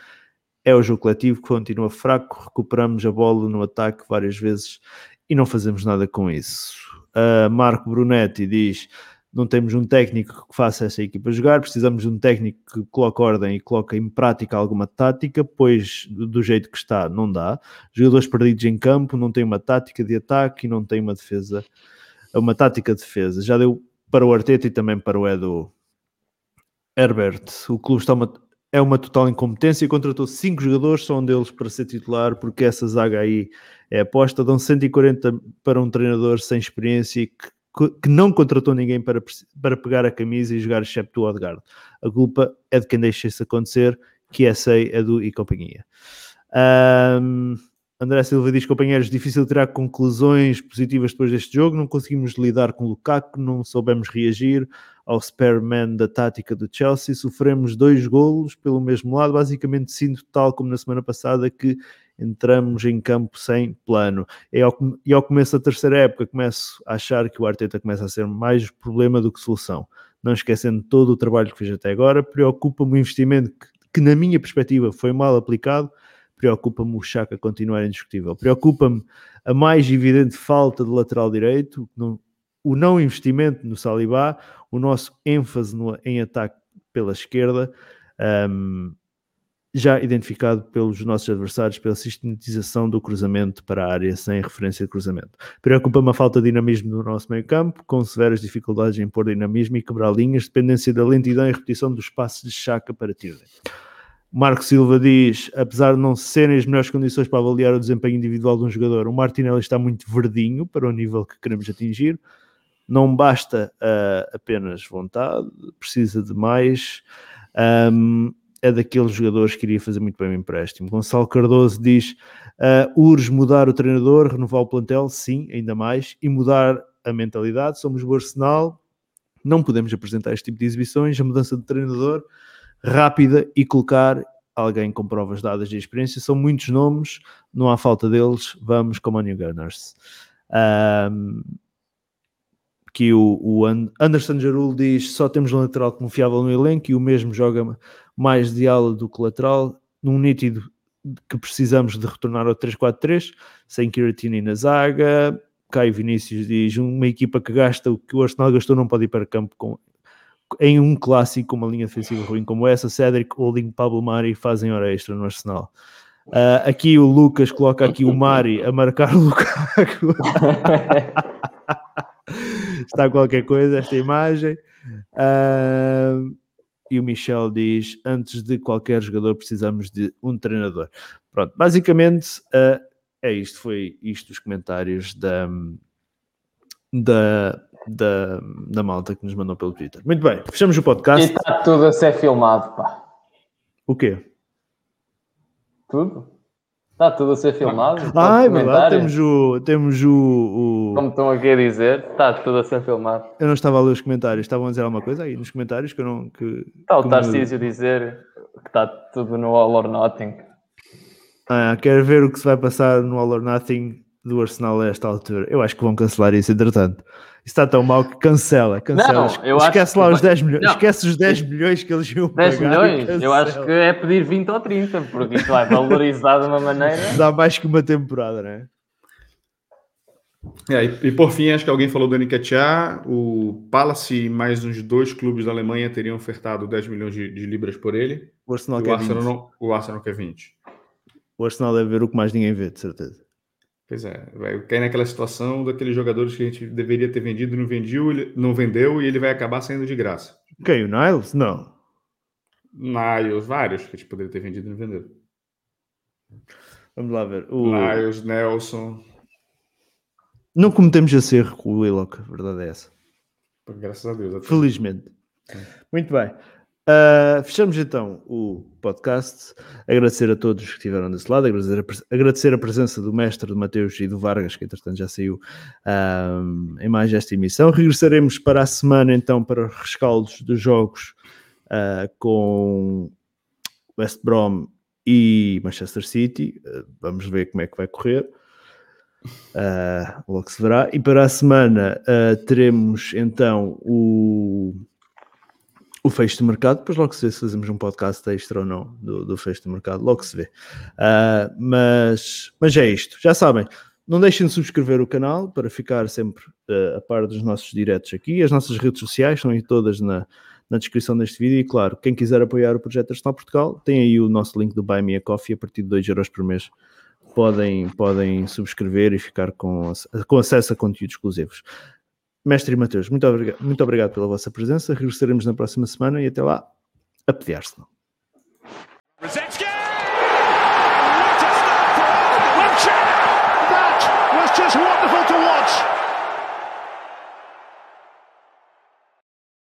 é o jogo coletivo que continua fraco. Recuperamos a bola no ataque várias vezes e não fazemos nada com isso. Uh, Marco Brunetti diz não temos um técnico que faça essa equipa jogar, precisamos de um técnico que coloque ordem e coloque em prática alguma tática, pois do jeito que está não dá. Jogadores perdidos em campo, não tem uma tática de ataque e não tem uma defesa, uma tática de defesa. Já deu para o Arteta e também para o Edu Herbert. O clube está uma, é uma total incompetência contratou cinco jogadores, só um deles para ser titular, porque essa zaga aí é aposta. Dão 140 para um treinador sem experiência e que que não contratou ninguém para, para pegar a camisa e jogar excepto o Odegaard. A culpa é de quem deixa isso acontecer, que sei, é do e companhia. Um, André Silva diz, companheiros, difícil tirar conclusões positivas depois deste jogo, não conseguimos lidar com o Lukaku, não soubemos reagir ao Spareman da tática do Chelsea, sofremos dois golos pelo mesmo lado, basicamente sinto tal como na semana passada que entramos em campo sem plano. E ao, e ao começo da terceira época começo a achar que o Arteta começa a ser mais problema do que solução. não esquecendo todo o trabalho que fez até agora. Preocupa-me o investimento que, que, na minha perspectiva, foi mal aplicado. Preocupa-me o Chaka continuar indiscutível. Preocupa-me a mais evidente falta de lateral direito, o não investimento no Salibá, o nosso ênfase no, em ataque pela esquerda. Um, já identificado pelos nossos adversários pela sistematização do cruzamento para a área sem referência de cruzamento. Preocupa-me a falta de dinamismo no nosso meio campo, com severas dificuldades em pôr dinamismo e quebrar linhas, dependência da lentidão e repetição dos passos de chaca para Tierney. Marco Silva diz, apesar de não serem as melhores condições para avaliar o desempenho individual de um jogador, o Martinelli está muito verdinho para o nível que queremos atingir. Não basta uh, apenas vontade, precisa de mais. Um, é daqueles jogadores que iria fazer muito bem o empréstimo. Gonçalo Cardoso diz: uh, urge mudar o treinador, renovar o plantel, sim, ainda mais, e mudar a mentalidade. Somos o Arsenal, não podemos apresentar este tipo de exibições. A mudança de treinador rápida e colocar alguém com provas dadas de experiência. São muitos nomes, não há falta deles. Vamos como a New Gunners. Um, que o, o Anderson Jarul diz só temos um lateral confiável no elenco e o mesmo joga mais de ala do que lateral, num nítido que precisamos de retornar ao 3-4-3, sem Kiratini na zaga. Caio Vinícius diz: uma equipa que gasta o que o Arsenal gastou não pode ir para campo com, em um clássico, uma linha defensiva ruim como essa. Cedric, Holding, Pablo Mari fazem hora extra no Arsenal. Uh, aqui o Lucas coloca aqui o Mari a marcar o Lukaku. Está qualquer coisa esta imagem. Uh, e o Michel diz: antes de qualquer jogador precisamos de um treinador. Pronto, basicamente uh, é isto, foi isto os comentários da, da, da, da malta que nos mandou pelo Twitter. Muito bem, fechamos o podcast. E está tudo a ser filmado, pá. O quê? Tudo? Está tudo a ser filmado? Ah, é verdade, temos o. Temos o, o, Como estão aqui a dizer, está tudo a ser filmado. Eu não estava a ler os comentários, estavam a dizer alguma coisa aí nos comentários que eu não. Que, está o Tarcísio a dizer que está tudo no All or Nothing. Ah, quero ver o que se vai passar no All or Nothing do Arsenal a esta altura. Eu acho que vão cancelar isso, entretanto está tão mal que cancela, cancela. Não, eu Esquece lá os 10 milhões. Não. Esquece os 10 milhões que eles iam 10 pagar. 10 milhões? Eu acho que é pedir 20 ou 30, porque isso vai valorizar de uma maneira. Dá mais que uma temporada, não é? É, e, e, por fim, acho que alguém falou do Nketiah, o Palace e mais uns dois clubes da Alemanha teriam ofertado 10 milhões de, de libras por ele. O Arsenal, quer o, Arsenal não, o Arsenal quer 20. O Arsenal deve ver o que mais ninguém vê, de certeza. Pois é, vai cair naquela situação daqueles jogadores que a gente deveria ter vendido, não vendiu, não vendeu e ele vai acabar saindo de graça. Quem? O Niles? Não. Niles, vários que a gente poderia ter vendido e não vendeu. Vamos lá ver. O... Niles, Nelson. Não cometemos esse erro com o Willock, a verdade é essa. Graças a Deus. Felizmente. Muito bem. Uh, fechamos então o podcast. Agradecer a todos que estiveram desse lado, agradecer a, agradecer a presença do mestre, do Mateus e do Vargas, que entretanto já saiu uh, em mais esta emissão. Regressaremos para a semana então para os rescaldos dos jogos uh, com West Brom e Manchester City. vamos ver como é que vai correr. logo se verá. E para a semana teremos então o o fecho de mercado, depois logo se vê se fazemos um podcast extra ou não do, do fecho de mercado, logo se vê. Uh, mas, mas é isto, já sabem, não deixem de subscrever o canal para ficar sempre uh, a par dos nossos diretos aqui. As nossas redes sociais estão aí todas na, na descrição deste vídeo. E claro, quem quiser apoiar o projeto Arsenal Portugal, tem aí o nosso link do Buy Me a Coffee a partir de 2 euros por mês. Podem, podem subscrever e ficar com, com acesso a conteúdos exclusivos. Mestre Mateus, muito obrigado, muito obrigado pela vossa presença. Regressaremos na próxima semana e até lá, a just wonderful to watch.